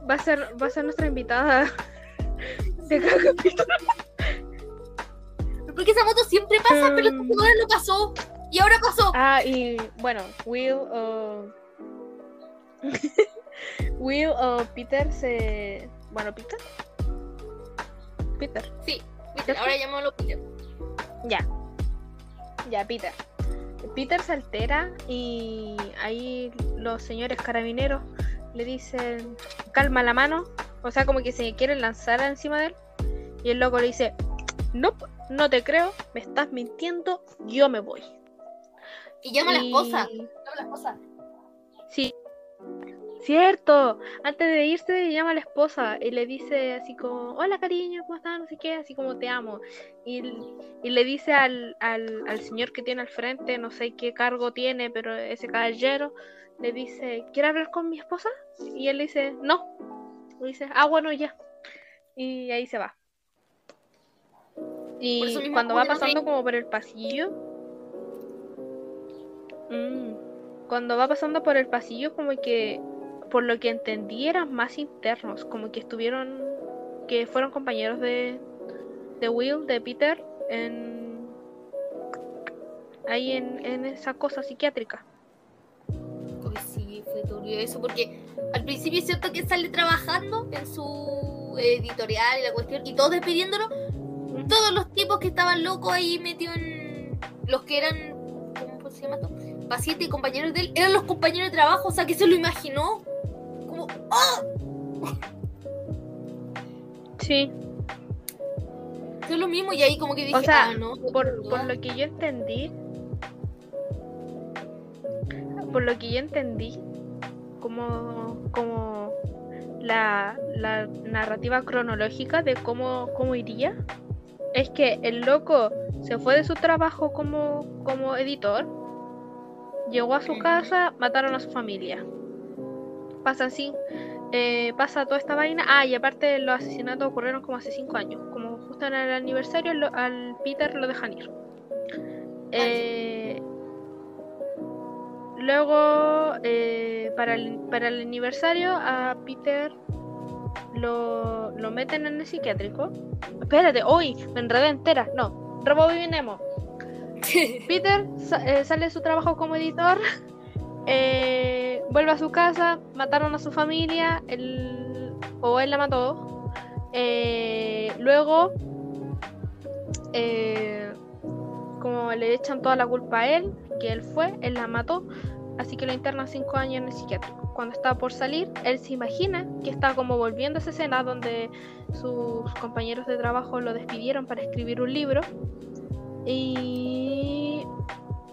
Va a ser, va a ser nuestra invitada de cada capítulo. Porque esa moto siempre pasa, pero Mm. ahora no pasó. Y ahora pasó. Ah, y bueno, Will o. Will o Peter se. Bueno, Peter. Peter. Sí, viste, ahora llamémoslo Peter. Ya. Ya, Peter. Peter se altera y ahí los señores carabineros le dicen calma la mano. O sea, como que se quieren lanzar encima de él. Y el loco le dice, no, no te creo, me estás mintiendo, yo me voy. Y llama a la esposa. Llama a la esposa. Sí. Cierto. Antes de irse llama a la esposa y le dice así como, hola cariño, ¿cómo estás? No sé qué, así como te amo. Y, y le dice al, al, al señor que tiene al frente, no sé qué cargo tiene, pero ese caballero le dice, ¿quiere hablar con mi esposa? Y él le dice, no. Le dice, ah, bueno, ya. Y ahí se va. Y cuando va pasando como por el pasillo, mm, cuando va pasando por el pasillo, como que, por lo que entendí, eran más internos, como que estuvieron, que fueron compañeros de, de Will, de Peter, en ahí en, en esa cosa psiquiátrica. Uy, sí, fue turbio eso porque al principio es cierto que sale trabajando en su editorial y la cuestión, y todos despidiéndolo, todos los tipos que estaban locos ahí metidos en los que eran, ¿cómo se llama esto? Pacientes y compañeros de él, eran los compañeros de trabajo, o sea que se lo imaginó. Como, ¡ah! Sí. Es lo mismo, y ahí como que dije, O sea, ah, no. por, por lo que yo entendí, por lo que yo entendí, como, como la, la narrativa cronológica de cómo, cómo iría, es que el loco se fue de su trabajo como, como editor, llegó a su casa, mataron a su familia. Pasa así, eh, pasa toda esta vaina. Ah, y aparte los asesinatos ocurrieron como hace 5 años, como justo en el aniversario lo- al Peter lo dejan ir. Eh, luego, eh, para, el, para el aniversario, a Peter lo, lo meten en el psiquiátrico. Espérate, hoy me enredé entera. No, rebobinemos. Peter sa- eh, sale de su trabajo como editor, eh, vuelve a su casa, mataron a su familia, él, o él la mató. eh, luego, como le echan toda la culpa a él, que él fue, él la mató, así que lo internan cinco años en el psiquiátrico. Cuando está por salir, él se imagina que está como volviendo a esa escena donde sus compañeros de trabajo lo despidieron para escribir un libro. Y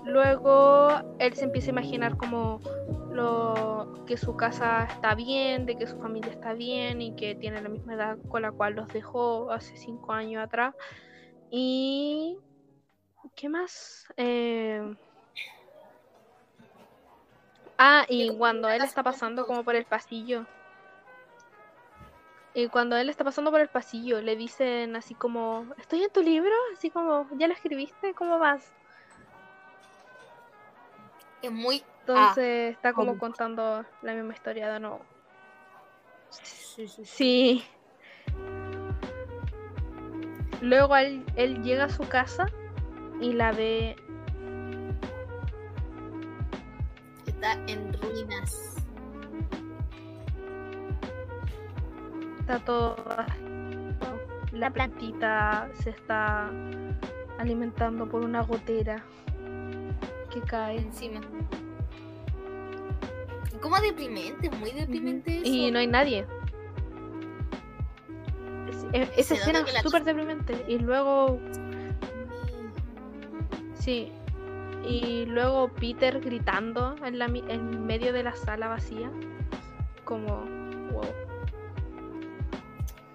luego él se empieza a imaginar como lo, que su casa está bien, de que su familia está bien y que tiene la misma edad con la cual los dejó hace cinco años atrás. Y... ¿Qué más? Eh, Ah, y cuando él está pasando como por el pasillo. Y cuando él está pasando por el pasillo, le dicen así como, estoy en tu libro, así como, ¿ya lo escribiste? ¿Cómo vas? Es muy. Entonces está como ¿cómo? contando la misma historia de nuevo. Sí, sí, sí. Sí. Luego él, él llega a su casa y la ve Está en ruinas. está todo la plantita se está alimentando por una gotera que cae. Encima. Como deprimente, muy deprimente eso. y no hay nadie. Es- e- esa escena es súper deprimente. Y luego sí y luego Peter gritando en, la, en medio de la sala vacía como wow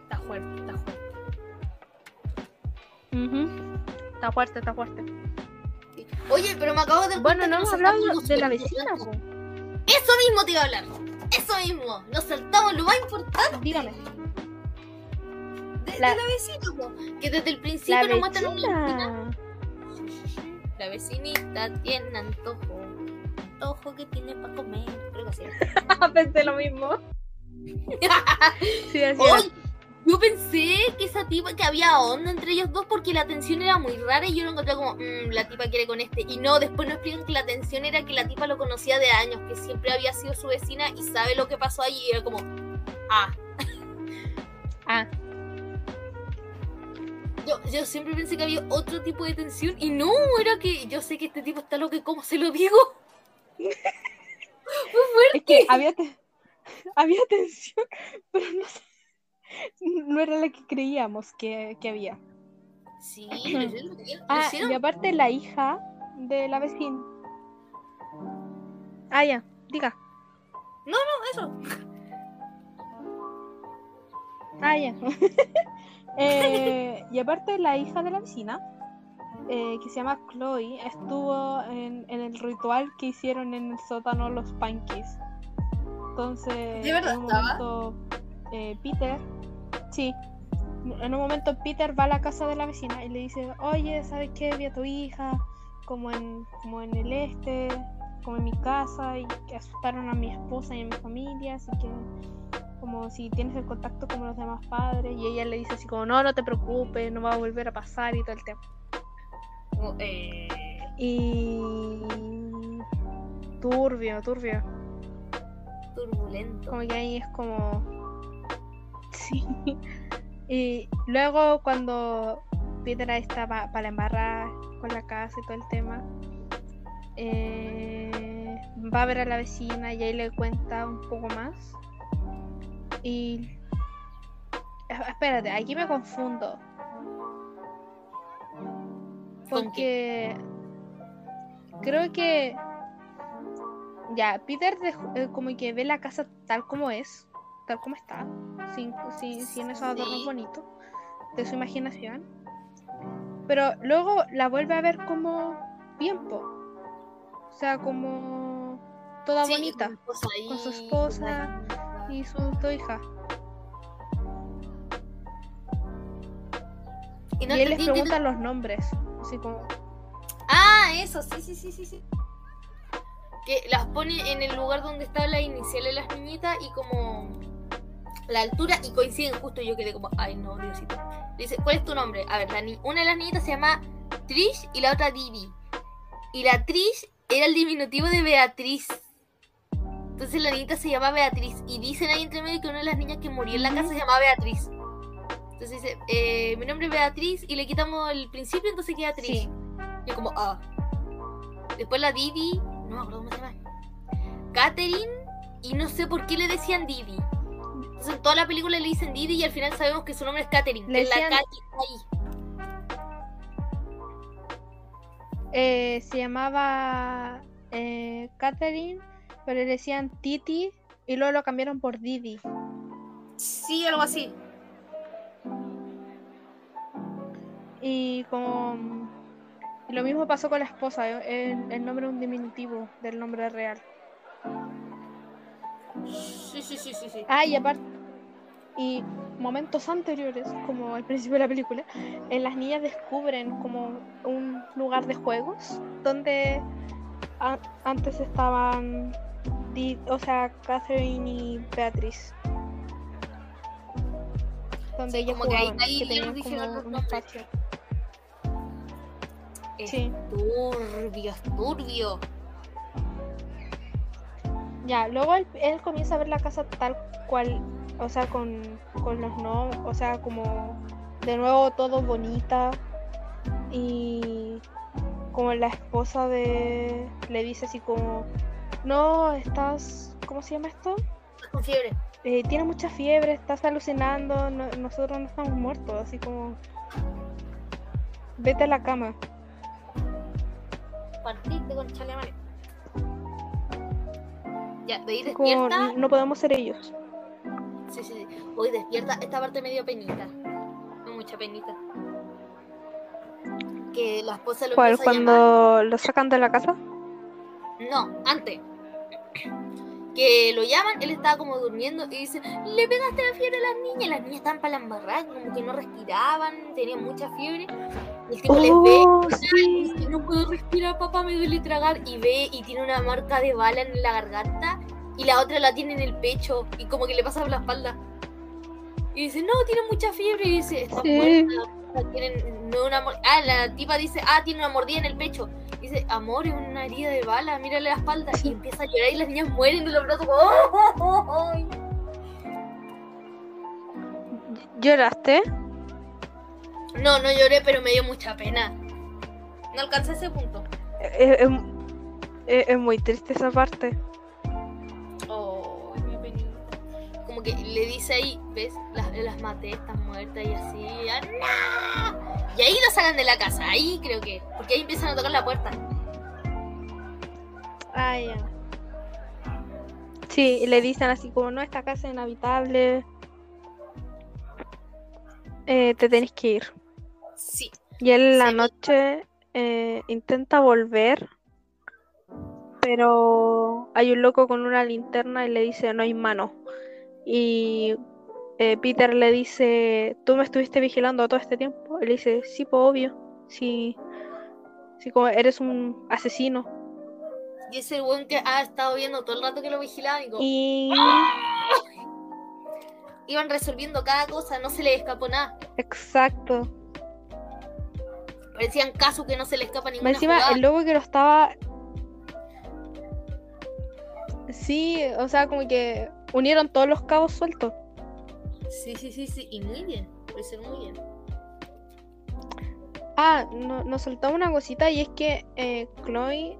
Está fuerte, está fuerte. Está fuerte está fuerte. Oye, pero me acabo de bueno no hemos hablado de la vecina po. Eso mismo te iba a hablar. Eso mismo. Nos saltamos lo más importante. dígame De, de La- vecina, po. Que desde el principio nos muestran una vecina. La vecinita tiene antojo. Antojo que tiene para comer. Creo que así. Pensé lo mismo. Sí, así Oye, yo pensé que esa tipa, que había onda entre ellos dos porque la tensión era muy rara y yo lo encontré como, "Mm, la tipa quiere con este. Y no, después nos explican que la tensión era que la tipa lo conocía de años, que siempre había sido su vecina y sabe lo que pasó ahí. Y era como, ah. Ah. Yo, yo siempre pensé que había otro tipo de tensión y no, era que yo sé que este tipo está loco y cómo se lo digo. Es que había, te- había tensión, pero no, no era la que creíamos que, que había. Sí, lo hicieron, lo Ah, hicieron. y aparte la hija de la vecina. Ah, ya, diga. eso. Ah, ya. Eh, y aparte la hija de la vecina, eh, que se llama Chloe, estuvo en, en el ritual que hicieron en el sótano los Pankeys. Entonces, ¿De verdad en un momento, eh, Peter, sí, en un momento Peter va a la casa de la vecina y le dice, oye, ¿sabes qué? Vi a tu hija como en, como en el este, como en mi casa y que asustaron a mi esposa y a mi familia, así que como si tienes el contacto como los demás padres y ella le dice así como no, no te preocupes, no va a volver a pasar y todo el tema. Como, eh, Y turbio, turbio. turbulento. Como que ahí es como. Sí. Y luego cuando Peter ahí está para embarrar con la casa y todo el tema, eh, va a ver a la vecina y ahí le cuenta un poco más. Y. Ah, Espérate, aquí me confundo. ¿Con Porque. Creo que. Ya, Peter dejó- eh, como que ve la casa tal como es, tal como está, sin, sin, sin esos adornos Sí. bonitos de su imaginación. Pero luego la vuelve a ver como tiempo. O sea, como toda Sí, bonita. con su esposa. Y sus dos hijas. Y no y él les pregunta los nombres. Así como. Ah, eso, sí, sí, sí, sí, sí. Que las pone en el lugar donde estaban las iniciales de las niñitas y como la altura y coinciden justo. Yo quedé como, ay no, Diosito. Dice, ¿cuál es tu nombre? A ver, la ni- una de las niñitas se llama Trish y la otra Didi. Y la Trish era el diminutivo de Beatriz. Entonces la niñita se llama Beatriz. Y dicen ahí entre medio que una de las niñas que murió en la casa se llamaba Beatriz. Entonces dice, eh, mi nombre es Beatriz y le quitamos el principio, entonces queda Trish. Sí. Yo como, ah. Después la Didi, no me acuerdo cómo se llama. Catherine, y no sé por qué le decían Didi. Entonces en toda la película le dicen Didi y al final sabemos que su nombre es Catherine, Le que es la decían- Katy ahí. Eh, se llamaba eh, Catherine, pero le decían Titi y luego lo cambiaron por Didi. Sí, algo así. Y como. y lo mismo pasó con la esposa, eh, el, el nombre es un diminutivo del nombre real. Sí, sí, sí, sí, sí. Ah, y aparte. Y momentos anteriores, como al principio de la película, eh, las niñas descubren como un lugar de juegos donde antes estaban, O sea, Catherine y Beatriz. Donde Sí, ellas como que ahí- jugaban, que ya tenían como un espacio. Es Sí. turbio, es turbio. Ya, luego él, él comienza a ver la casa tal cual, o sea, con, con los no, o sea, como de nuevo todo bonita y como la esposa de le dice así como, no, estás, ¿cómo se llama esto? Estás con fiebre. Eh, tiene mucha fiebre, estás alucinando, no- nosotros no estamos muertos, así como, vete a la cama. Partiste con chalemane. Ya, de ahí Como, despierta. no podemos ser ellos. Sí, sí, sí. Hoy despierta. Esta parte me dio penita. No mucha penita. Que la esposa lo ¿Cuál? empieza a llamar. ¿Cuando lo sacan de la casa? No, antes. Que lo llaman, él estaba como durmiendo y dice, le pegaste la fiebre a las niñas. Las niñas estaban para la embarrada, como que no respiraban, tenían mucha fiebre. Y el tipo les ve Oh, y sí. dice, no puedo respirar, papá, me duele tragar. Y ve y tiene una marca de bala en la garganta y la otra la tiene en el pecho y como que le pasa por la espalda. Y dice, no, tiene mucha fiebre. Y dice, está Sí. muerta. Tienen, no una ah, la tipa dice, ah, tiene una mordida en el pecho. Dice, amor, es una herida de bala, mírale la espalda. Y empieza a llorar y las niñas mueren de los brazos. como, "Oh, oh, oh, oh". ¿Lloraste? No, no lloré, pero me dio mucha pena. No alcancé ese punto. Es, es- es- es muy triste esa parte. Como que le dice ahí, ¿ves? Las, las maté, están muertas y así. ¡ah, no! Y ahí lo sacan de la casa, ahí creo que. Porque ahí empiezan a tocar la puerta. Ah, ya. Sí, le dicen así como, no, esta casa es inhabitable. Eh, te tenés que ir. Sí. Y él en la Sí. noche eh, intenta volver, pero hay un loco con una linterna y le dice, no hay mano. Y eh, Peter le dice, ¿tú me estuviste vigilando todo este tiempo? Le dice, sí, pues obvio. Sí, sí, como eres un asesino. Y ese weón que ha estado viendo todo el rato que lo vigilaban y como, Y... iban resolviendo cada cosa, no se les escapó nada. Exacto. Parecían casos que no se le escapa ninguna Encima, jugada. el loco que lo estaba. Sí, o sea, como que unieron todos los cabos sueltos. Sí, sí, sí, sí. Y muy bien. Lo hicieron muy bien. Ah, no- nos soltó una cosita y es que eh, Chloe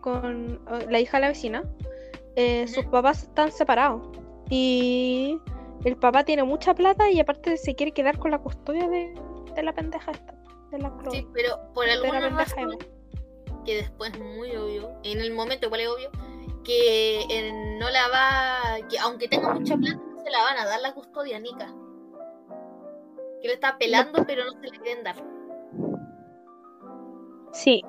con eh, la hija de la vecina, eh, sus papás están separados y el papá tiene mucha plata y aparte se quiere quedar con la custodia de, de la pendeja esta, de la Chloe. Sí, pero por alguna razón, que después es muy obvio, en el momento igual es obvio, que eh, no la va, que aunque tenga mucha plata, no se la van a dar la custodia a Nika. Que lo está apelando, pero no se le quieren dar. Sí.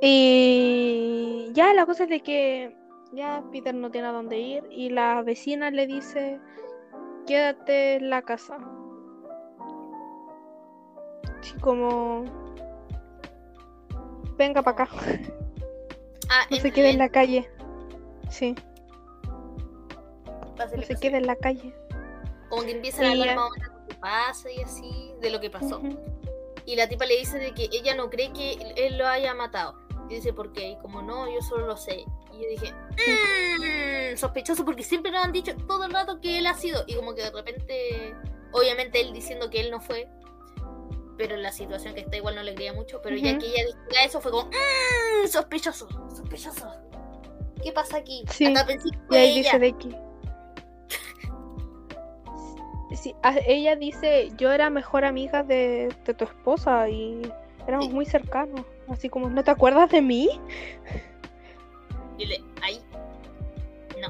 Y ya la cosa es de que ya Peter no tiene a dónde ir y la vecina le dice, quédate en la casa. Así como, venga para acá, Ah, no se quede en la calle. Sí, a no se que quede en la calle. Como que empiezan a Y hablar ya- más o menos de lo que pasa y así, de lo que pasó. Y la tipa le dice de que ella no cree que él lo haya matado. Y dice, ¿por qué? Y como no, yo solo lo sé. Y yo dije, "Mm, sospechoso porque siempre nos han dicho todo el rato que él ha sido. Y como que de repente, obviamente él diciendo que él no fue. Pero en la situación que está igual no le creía mucho. Pero ya que ella dijera eso fue como, "Mm, sospechoso, sospechoso. ¿Qué pasa aquí? Sí. Hasta pensé que Y ahí ella. dice de que... Sí, a- ella dice, yo era mejor amiga de, de tu esposa y éramos Sí. muy cercanos. Así como, ¿no te acuerdas de mí? Y le, ahí. No.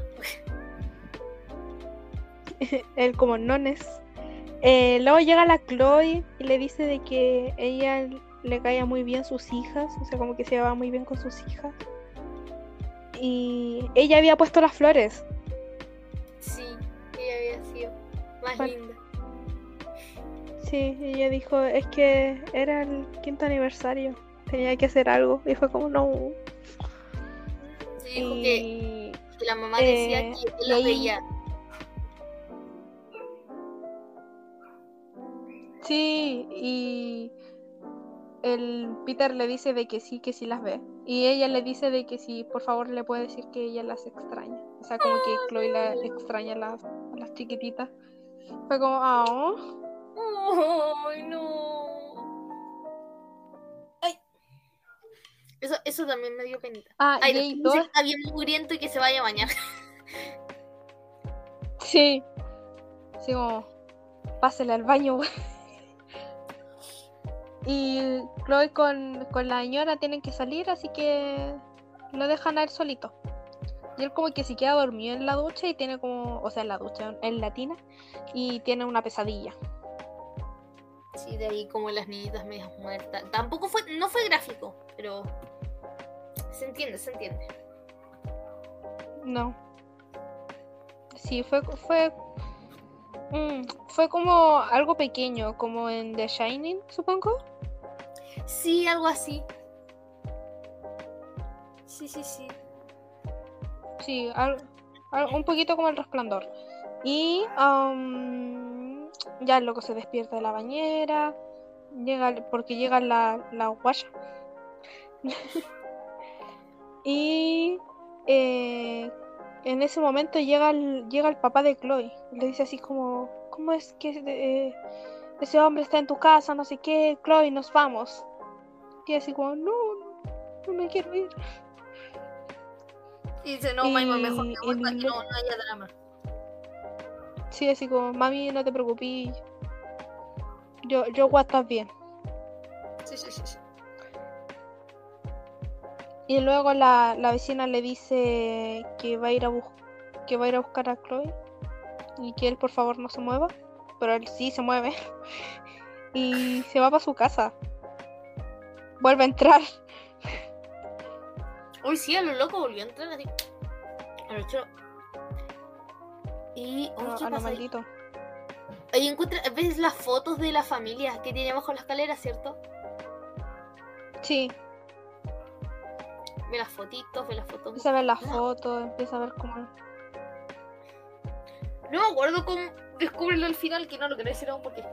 Él como nones. Eh, luego llega la Chloe y le dice de que ella le caía muy bien sus hijas, o sea, como que se llevaba muy bien con sus hijas. Y ella había puesto las flores. Sí, ella había sido más linda. Sí, ella dijo, es que era el quinto aniversario, tenía que hacer algo. Y fue como, no. Sí, dijo Y que la mamá decía Eh, que él veía. sí, y el Peter le dice de que sí, que sí las ve. Y ella le dice de que sí, por favor le puede decir que ella las extraña. O sea, como que Chloe la extraña a las, a las chiquititas. Fue como, ah, Ay, no. Ay. Eso, eso también me dio penita. ah, Ay, y está bien mugriento y que se vaya a bañar. Sí. Sí, como, pásele al baño. güey. Y Chloe con, con la señora tienen que salir, así que lo dejan a él solito. Y él como que se queda dormido en la ducha y tiene como, o sea, en la ducha, en la tina, y tiene una pesadilla. Sí, de ahí como las niñitas medias muertas. Tampoco fue, no fue gráfico, pero se entiende, se entiende. No. Sí, fue, fue, mm, fue como algo pequeño, como en The Shining, supongo. Sí, algo así. Sí, sí, sí. Sí, al- al- un poquito como el resplandor. Y am, ya el loco se despierta de la bañera, llega, porque llega la, la guaya. y eh, en ese momento llega el, llega el papá de Chloe. y Le dice así como, ¿cómo es que eh, ese hombre está en tu casa? No sé qué, Chloe, nos vamos. Y así como, no, no, no me quiero ir. Y dice, no, Maimo, mejor me voy para que no, no haya drama. Sí, así como, mami, no te preocupes. Yo, yo voy a estar bien. Sí, sí, sí, sí. Y luego la, la vecina le dice que va a ir a que va a ir a buscar a Chloe y que él por favor no se mueva, pero él sí se mueve y se va para su casa. Vuelve a entrar. Uy, sí, a lo loco volvió a entrar así. A lo chulo. Y. uy, No, ¿qué a pasa. Ahí encuentra, ves las fotos de la familia que tiene abajo la escalera, ¿cierto? Sí, Ve las fotitos, ve las fotos. empieza a ver las fotos, empieza a ver cómo. No me acuerdo cómo descubrirlo al final, que no lo quería decir aún porque.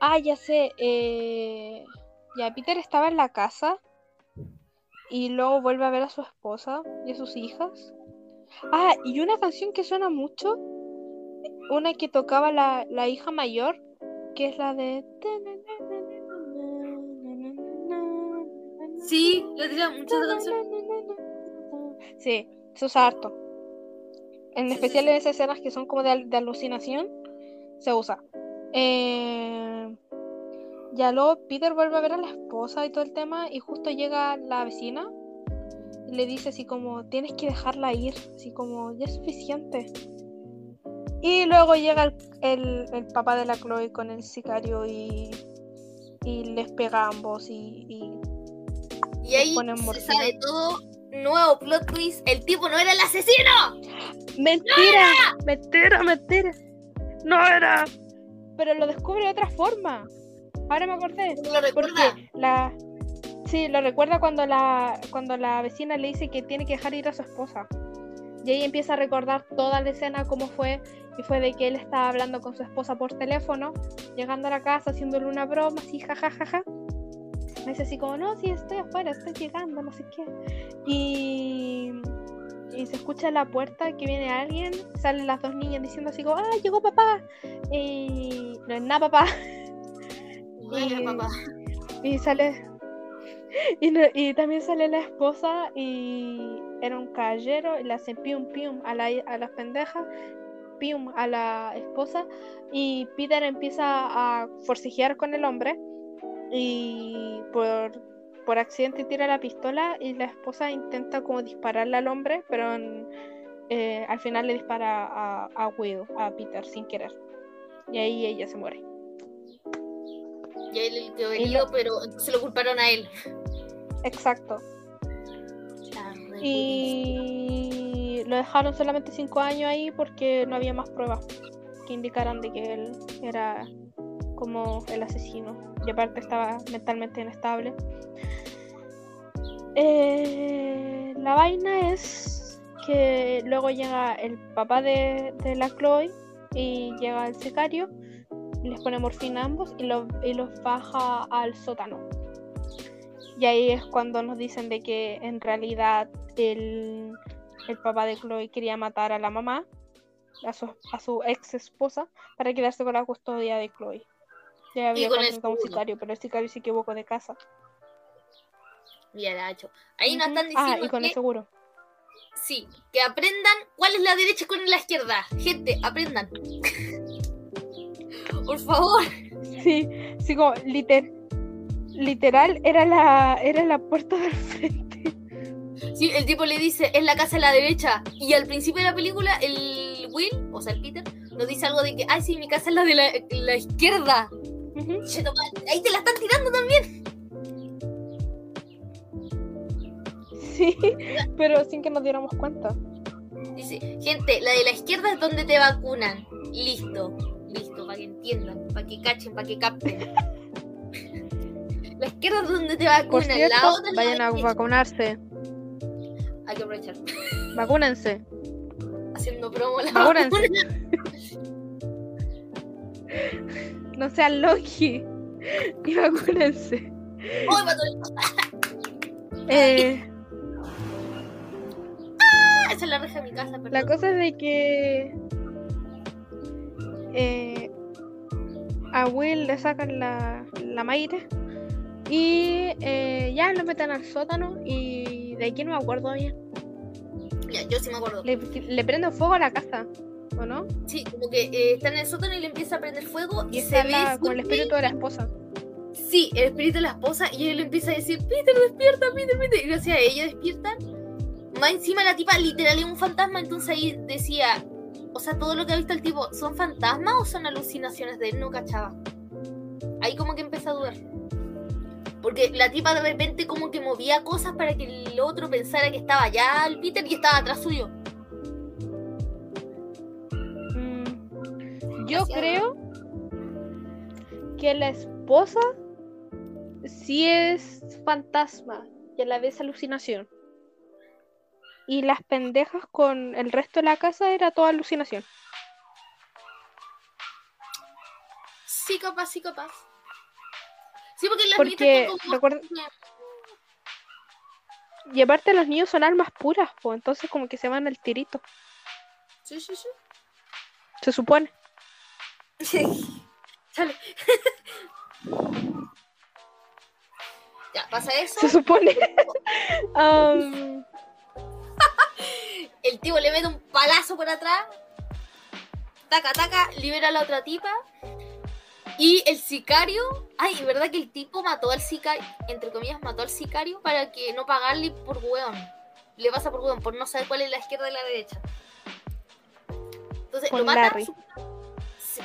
Ah, ya sé. eh, Ya, Peter estaba en la casa y luego vuelve a ver a su esposa y a sus hijas. Ah, y una canción que suena mucho, una que tocaba la, la hija mayor, que es la de... Sí, lo diría mucho esa canción. Sí, se usa harto. En Sí, especial sí. en esas escenas que son como de, de alucinación, se usa. Eh, ya luego Peter vuelve a ver a la esposa y todo el tema, y justo llega la vecina y le dice así como, tienes que dejarla ir, así como, ya es suficiente. Y luego llega el, el- el papá de la Chloe con el sicario y, y les pega a ambos y, y Y ahí ponen se sabe todo. Nuevo plot twist. El tipo no era el asesino. Mentira, mentira, mentira. No era. Pero lo descubre de otra forma. Ahora me acordé. ¿No lo recuerda? Porque la. Sí, lo recuerda cuando la, cuando la vecina le dice que tiene que dejar ir a su esposa. Y ahí empieza a recordar toda la escena, cómo fue. Y fue de que él estaba hablando con su esposa por teléfono, llegando a la casa, haciéndole una broma, así, jajajaja. Me dice así como, no, sí, estoy afuera, estoy llegando, no sé qué. Y, y se escucha en la puerta que viene alguien, salen las dos niñas diciendo así como, ah, llegó papá. Y no es nada papá. No era y- papá. Y sale. Y, también sale la esposa y era un caballero y le hace pium pium a, la, a las pendejas, pium a la esposa y Peter empieza a forcejear con el hombre y por, por accidente tira la pistola y la esposa intenta como dispararle al hombre, pero eh, al final le dispara a, a Will, a Peter sin querer. Y ahí ella se muere. Y él quedó herido, pero entonces lo culparon a él. Exacto. Y lo dejaron solamente cinco años ahí porque no había más pruebas que indicaran de que él era como el asesino. Y aparte estaba mentalmente inestable. Eh, la vaina es que luego llega el papá de, de la Chloe y llega el sicario les pone morfina a ambos y, lo- y los baja al sótano. Y ahí es cuando nos dicen de que en realidad el, el papá de Chloe quería matar a la mamá, a su, a su ex esposa, para quedarse con la custodia de Chloe. Ya había contratado un sicario, pero el sicario se equivocó de casa. Ha hecho. Ahí nos están diciendo Ah, y con que el seguro. sí, que aprendan cuál es la derecha y cuál es la izquierda. Gente, aprendan. Por favor. Sí, sí, como liter, literal era la, era la puerta del frente. Sí, el tipo le dice, es la casa a la derecha. Y al principio de la película, el Will, o sea, el Peter, nos dice algo de que, ay, sí, mi casa es la de la, la izquierda. Ahí te la están tirando también. Sí, pero sin que nos diéramos cuenta. Dice, gente, la de la izquierda es donde te vacunan. Listo, listo, para que entiendan, para que cachen, para que capten. La izquierda es donde te Por vacunan, cierto, la otra es la vayan a vacunarse. Hay que aprovechar. Vacúnense. Haciendo promo la Vacúnense. vacuna. No sean Loki. Y vacúnense. Eh, Ah, Esa es la reja de mi casa, perdón. la cosa es de que eh, a Will le sacan la, la y eh, ya lo meten al sótano y de aquí no me acuerdo bien. Ya, yo sí me acuerdo. Le, le prenden fuego a la casa, ¿o no? Sí, como que eh, está en el sótano y le empieza a prender fuego Y se ve la- con el espíritu de la esposa. Sí, el espíritu de la esposa y él le empieza a decir, Peter, despierta, Peter, Peter. Y gracias a ella despiertan. Más encima la tipa literal es un fantasma, entonces ahí decía, o sea, todo lo que ha visto el tipo, ¿son fantasmas o son alucinaciones de él? No cachaba. Ahí como que empecé a dudar. Porque la tipa de repente como que movía cosas para que el otro pensara que estaba allá el Peter y estaba atrás suyo. Mm, Yo creo que la esposa sí es fantasma y a la vez alucinación. Y las pendejas con el resto de la casa era toda alucinación. Sí, capaz, sí, porque las Porque, como- recuerda- Y aparte los niños son almas puras, pues entonces como que se van al tirito. Sí, sí, sí. Se supone. Chale. ya, pasa eso. Se supone. Am, El tipo le mete un palazo por atrás. Taca, taca, libera a la otra tipa. Y el sicario. Ay, ¿verdad que el tipo mató al sicario? Entre comillas, mató al sicario para que no pagarle por hueón. Le pasa por hueón, por no saber cuál es la izquierda y la derecha. Entonces Por lo mata. Larry. su-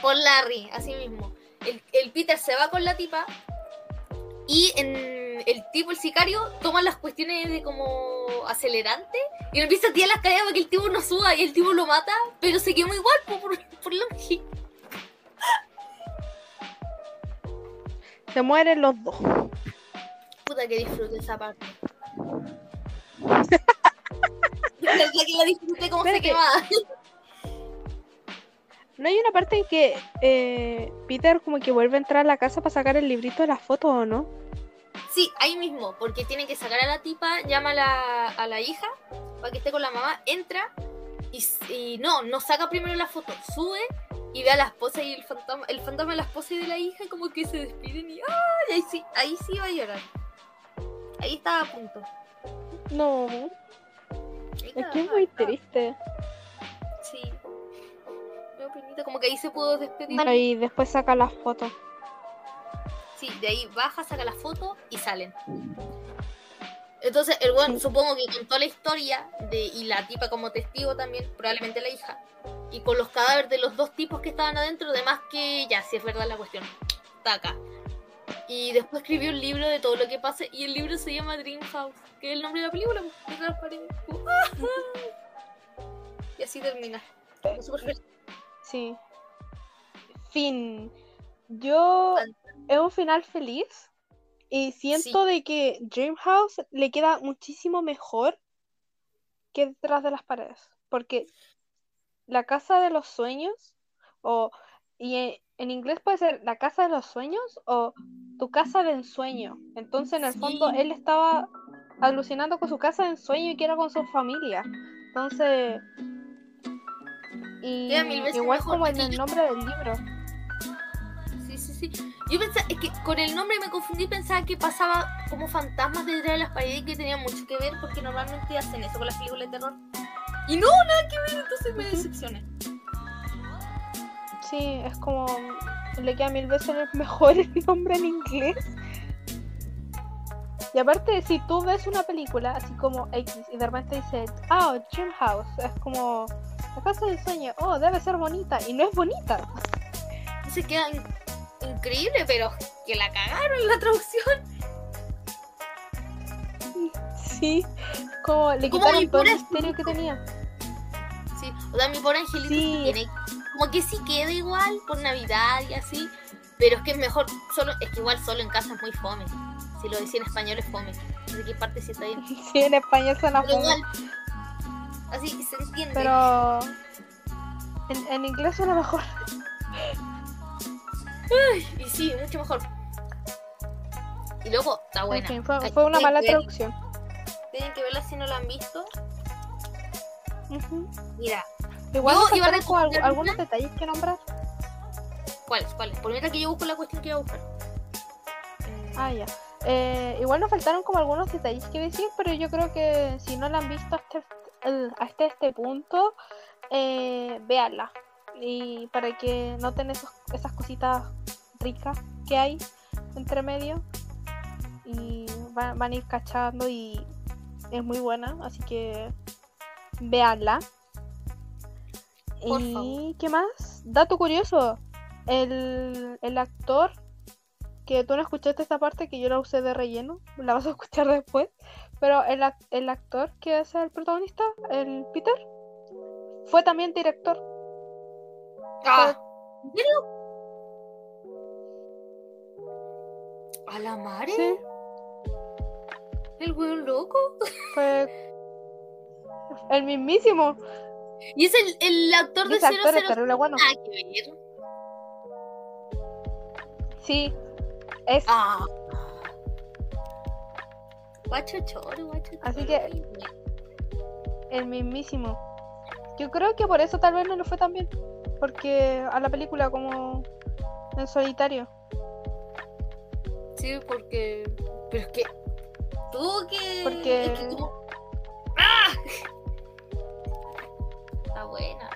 Por Larry, así mismo. El, el Peter se va con la tipa. Y en el tipo, el sicario, toma las cuestiones de como acelerante y le empieza a tirar las cadenas para que el tipo no suba y el tipo lo mata, pero se quedó igual po, por, por magia. se mueren los dos. Puta que disfruté esa parte. Que la disfruté como se quemaba. ¿No hay una parte en que eh, Peter como que vuelve a entrar a la casa para sacar el librito de las fotos o no? Sí, ahí mismo, porque tiene que sacar a la tipa, llama a la, a la hija para que esté con la mamá, entra y, no, no saca primero la foto, sube y ve a la esposa y el fantasma, el fantasma de la esposa y de la hija como que se despiden y ¡ay! ahí sí, ahí sí va a llorar. Ahí estaba a punto. No, es que es muy triste. Sí. No, como que ahí se pudo despedir. Y después saca las fotos. Sí, de ahí baja, saca la foto y salen. Entonces, el weón supongo que contó la historia de, y la tipa como testigo también, probablemente la hija. Y con los cadáveres de los dos tipos que estaban adentro, además que ya, si es verdad la cuestión. Taca. Y después escribió un libro de todo lo que pasa y el libro se llama Dream House, que es el nombre de la película, pues. Y así termina. Sí. Fin. Yo es un final feliz y siento de que Dreamhouse le queda muchísimo mejor que detrás de las paredes, porque la casa de los sueños o y en, en inglés puede ser la casa de los sueños o tu casa de ensueño. Entonces en el Sí. fondo él estaba alucinando con su casa de ensueño y que era con su familia. Entonces y igual como en el nombre del libro. Sí, sí, sí. Yo pensaba, es que con el nombre me confundí, pensaba que pasaba como fantasmas detrás de las paredes que tenían mucho que ver, porque normalmente hacen eso con las películas de terror. Y no, nada que ver, entonces me decepcioné. Sí, es como le queda mil veces mejor el nombre en inglés. Y aparte, si tú ves una película así como X y de repente dice, ah, Dream House, es como la casa del sueño, oh, debe ser bonita, y no es bonita. Entonces queda in- increíble, pero que la cagaron la traducción. Sí, como le Como quitaron todo el misterio que tenía. Sí, o sea, mi pobre angelito Sí. tiene. Como que sí queda igual por Navidad y así, pero es que es mejor solo. Es que igual solo en casa es muy fome. Si lo decía en español es fome. ¿De qué parte sí está bien? Sí, en español suena Pero fome, igual. Así se entiende. pero en, en inglés suena mejor. Y sí, mucho mejor. Y luego, está buena. En fin, fue, Ay, fue una mala traducción. Tienen que verla si no la han visto. Mira, Igual Yo iba a algunos detalles que nombrar. ¿cuáles? ¿Cuáles? Por mientras que yo busco la cuestión que iba a buscar. Ah, ya. Eh, igual nos faltaron como algunos detalles que decir, pero yo creo que si no la han visto hasta, el- hasta este punto, eh, véanla. Y para que noten esos, esas cositas ricas que hay entre medio. Y van, van a ir cachando y es muy buena, así que véanla. Por y favor. qué más? Dato curioso. El, el actor que tú no escuchaste esta parte que yo la usé de relleno, la vas a escuchar después, pero el, el actor que es el protagonista, el Peter, fue también director. ¡Ah! ¿En serio? ¿A la madre? Sí, ¿El weón loco? fue el mismísimo. Y es el, el actor de ese actor es 00. terrible bueno. Que ver. Sí. Es Ah. Guacho choro, guacho Así que- el mismísimo. Yo creo que por eso tal vez no le fue tan bien. Porque a la película como en solitario. Sí, porque. Pero es que. Tuvo que. Porque- es que como- ¡Ah! Está buena.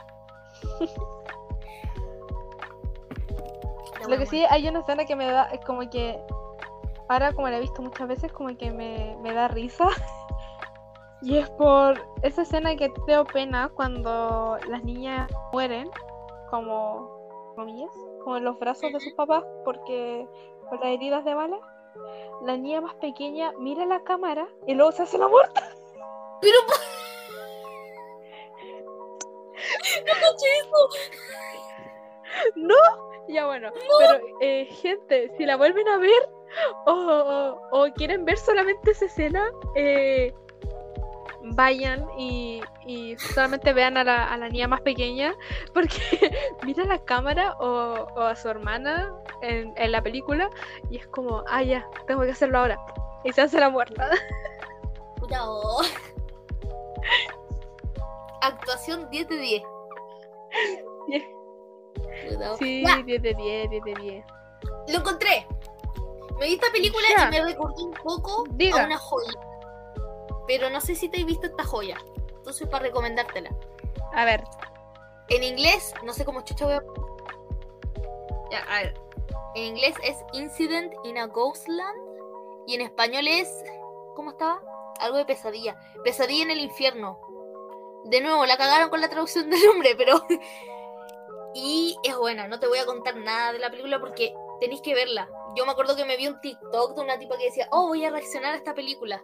Lo que sí hay una escena que me da, es como que ahora como la he visto muchas veces, como que me, me da risa. Y es por esa escena que te dio pena cuando las niñas mueren, como comillas, como en los brazos de sus papás, porque por las heridas de bala. La niña más pequeña mira la cámara y luego se hace la muerta. Pero. No caché eso. ¡No! Ya bueno, pero eh, gente, si la vuelven a ver o, o- o quieren ver solamente esa escena, eh, vayan y, y solamente vean a la, a la niña más pequeña, porque mira la cámara o, o a su hermana en, en la película y es como, ah, ya, tengo que hacerlo ahora. Y se hace la muerta. Oh. Actuación 10 de 10. Diez. Puta, oh. Sí, Ya, 10 de 10, 10 de 10. lo encontré. Me vi esta película Ya. y me recordó un poco Diga. a una joya. Pero no sé si te has visto esta joya. Entonces, para recomendártela. A ver, En inglés, no sé cómo chucha voy a. Ya, a ver. En inglés es Incident in a Ghostland. Y en español es. ¿Cómo estaba? Algo de pesadilla. Pesadilla en el infierno. De nuevo, la cagaron con la traducción del nombre, pero. Y es buena, no te voy a contar nada de la película porque tenéis que verla. Yo me acuerdo que me vi un TikTok de una tipa que decía, oh, voy a reaccionar a esta película.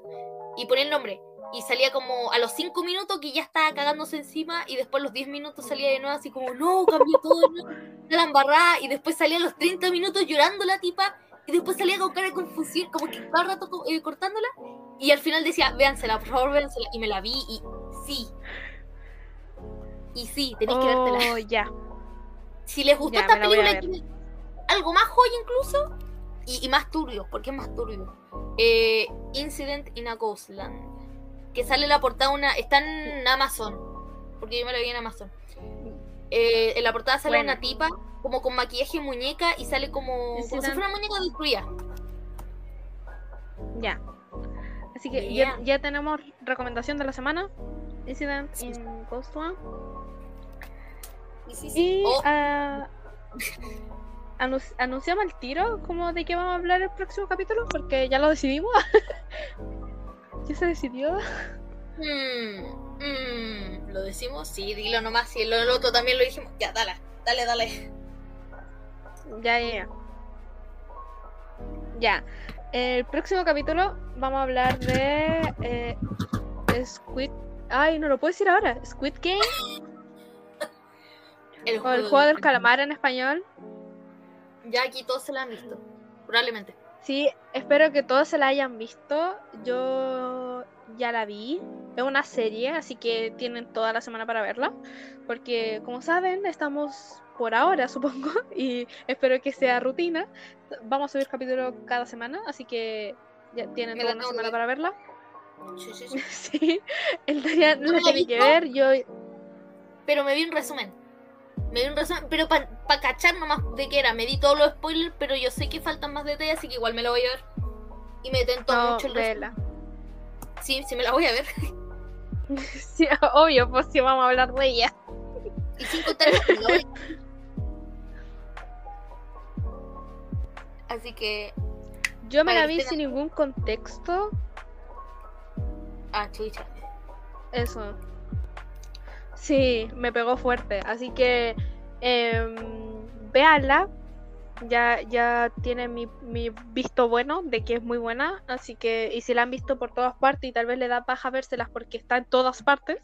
Y ponía el nombre. Y salía como a los 5 minutos que ya estaba cagándose encima y después a los 10 minutos salía de nuevo así como, no, cambió todo, no, la embarrada. Y después salía a los 30 minutos llorando la tipa y después salía con cara de confusión, como que cada rato eh, cortándola. Y al final decía, véansela, por favor, véansela. Y me la vi y sí. Y sí, tenéis que vértela. oh, ya. Si les gustó Ya, esta película, algo más joya incluso, y, y más turbio, porque es más turbio. Eh, Incident in a Ghostland. Que sale la portada una. Está en Amazon. Porque yo me la vi en Amazon. Eh, en la portada sale una tipa como con maquillaje y muñeca y sale como, como si fuera una muñeca destruida. Ya. Así que Yeah. ya, ya tenemos recomendación de la semana. Incident Sí. in Ghost One. Y sí, sí. Y Oh, ah, anun- anunciamos el tiro como de qué vamos a hablar el próximo capítulo, porque ya lo decidimos. ya se decidió. mm, mm, ¿Lo decimos? Sí, dilo nomás. Si el, el otro también lo dijimos. Ya, dale, dale, dale. Ya, ya, ya. Ya. El próximo capítulo vamos a hablar de eh, Squid. Ay, no lo puedo decir ahora. Squid Game El o el juego del calamar en español. Ya aquí todos se la han visto. Probablemente. Sí, espero que todos se la hayan visto. Yo ya la vi. Es una serie, así que tienen toda la semana para verla. Porque, como saben, estamos por ahora, supongo. Y espero que sea rutina. Vamos a subir capítulos cada semana, así que ya tienen Me toda la una semana ver. para verla. Sí, sí, sí. Sí, el Dorian No la tiene que ver. Yo, Pero me vi un resumen. Me vi un resumen, pero para cachar nomás de qué era. Me di todos los spoilers, pero yo sé que faltan más detalles, así que igual me lo voy a ver. Y me tentó no, mucho el resumen. Sí, sí me la voy a ver. Sí, obvio, pues si vamos a hablar de ella. Y sin contar Así que. Yo me la vi sin ningún contexto. Ah, chucha. Eso. Sí, me pegó fuerte. Así que eh, véanla. Ya, ya tiene mi, mi visto bueno de que es muy buena. Así que, y si la han visto por todas partes y tal vez le da paja vérselas porque está en todas partes,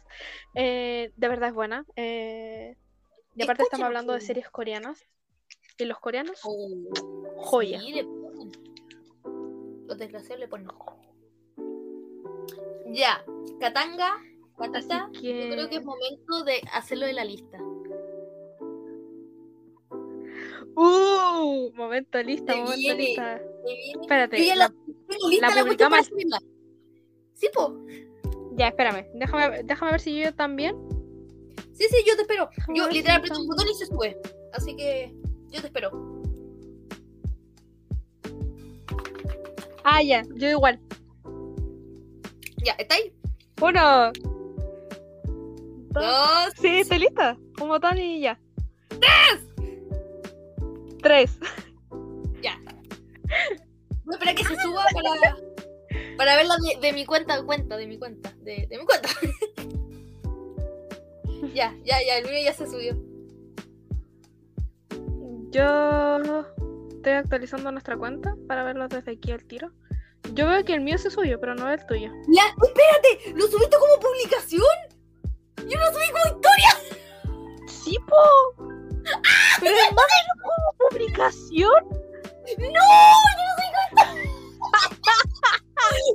eh, de verdad es buena. Eh, y aparte estamos hablando de series coreanas. Y los coreanos, Oh, joya. sí, ponen. Los desgraciados le ponen. Ya, Katanga, Así que- yo creo que es momento de hacerlo de la lista. Uh, momento lista, Se momento viene. lista. Espérate, ya la- la, la publicamos. Sí, po. ya, espérame. Déjame, déjame ver si yo también. Sí, sí, yo te espero. Déjame Yo si literal aprieto un botón y se sube. Así que yo te espero. Ah, ya, yo igual. Ya, ¿está ahí? Uno. Dos. Sí, estoy lista. Un botón y ya. ¡Tres! Tres. Ya. Voy a esperar que se suba para, para verla de, de mi cuenta, cuenta, de mi cuenta, de, de mi cuenta. ya, ya, ya, el mío ya se subió. Yo estoy actualizando nuestra cuenta para verlo desde aquí al tiro. Yo veo que el mío se subió, pero no el tuyo. Ya, espérate, ¿lo subiste como publicación? Yo lo subí como historia. ¡Sí, po! ¡Pero es más como publicación! ¡No! ¡Yo no soy cuenta!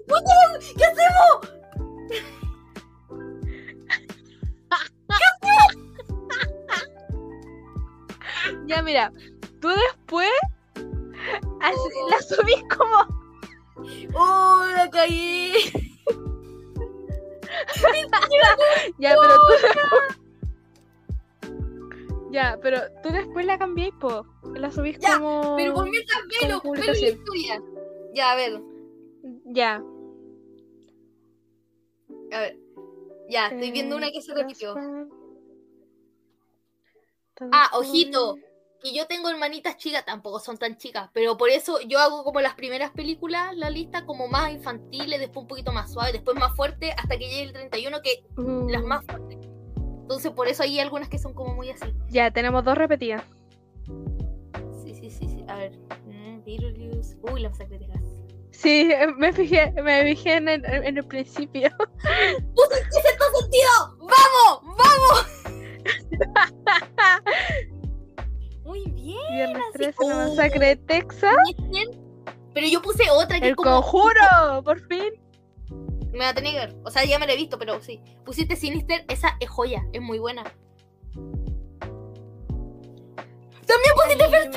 Puta, ¿Qué hacemos? Ya, mira, tú después así- la subís como. ¡Oh, la caí! Ya, pero tú después. Ya, pero tú después la cambiáis, po. La subís Ya, como. Pero mientras velo, como velo la historia. Ya, a ver, Ya. a ver. Ya, estoy viendo una que se repitió. Ah, ojito. Que yo tengo hermanitas chicas, tampoco son tan chicas, pero por eso yo hago como las primeras películas, la lista como más infantiles, después un poquito más suave, después más fuerte, hasta que llegue el 31, que Uh, las más fuertes. Entonces por eso hay algunas que son como muy así. Ya, tenemos dos repetidas. Sí, sí, sí, sí. A ver. Mm. Uy, la masacre de. Sí, me fijé, me fijé en el, en el principio. ¡Puse ¡Tiene sexto sentido! ¡Vamos! ¡Vamos! Muy bien. Viernes así 13, la masacre de Texas. Pero yo puse otra que El es como. conjuro, por fin. Me va a tener. O sea, ya me la he visto, pero sí. Pusiste Sinister, esa es joya, es muy buena. También pusiste First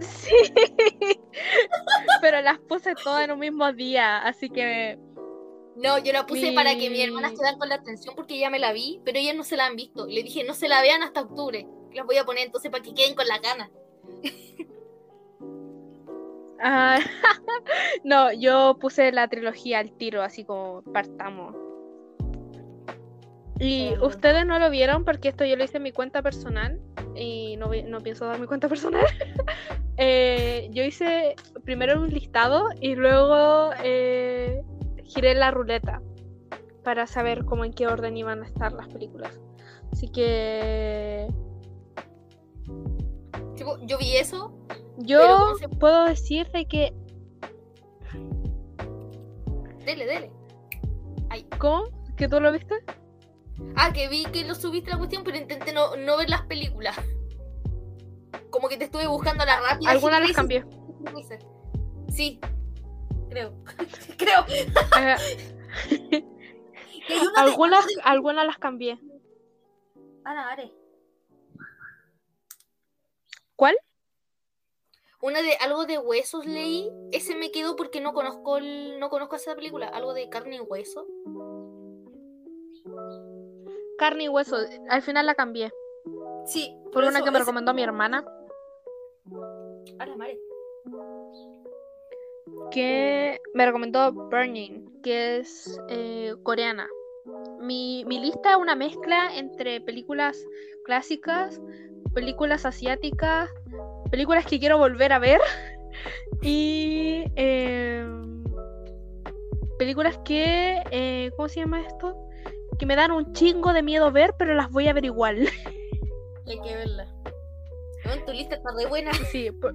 Sí. Pero las puse todas en un mismo día, así que No, yo la puse Mi- para que mis hermanas quedaran con la atención porque ya me la vi, pero ellas no se la han visto. Le dije, no se la vean hasta octubre. Las voy a poner entonces para que queden con la gana. Ah, no, yo puse la trilogía al tiro, así como partamos. Y Claro. ustedes no lo vieron porque esto yo lo hice en mi cuenta personal y no, no pienso dar mi cuenta personal. Eh, yo hice primero un listado y luego eh, giré la ruleta para saber cómo en qué orden iban a estar las películas. Así que yo vi eso. yo ¿cómo se- puedo decir de que Dele, dele. ¿Cómo? ¿Que tú lo viste? Ah, que vi que lo subiste la cuestión, pero intenté no, no ver las películas. Como que te estuve buscando a la rápida. Algunas las cambié. Sí. Creo. Creo. Eh, de- algunas, las cambié. Ana, Are. ¿Cuál? Una de algo de huesos leí. Ese me quedó porque no conozco el, no conozco esa película. Algo de carne y hueso. Carne y hueso. Al final la cambié. Sí. Por una eso- que me ese- recomendó mi hermana. A la madre. Que me recomendó Burning. Que es eh, coreana. Mi, mi lista es una mezcla entre películas clásicas, películas asiáticas, películas que quiero volver a ver y eh, películas que, eh, ¿cómo se llama esto? Que me dan un chingo de miedo ver, pero las voy a ver igual. Hay que verla. Tu lista está re buena. Sí, por-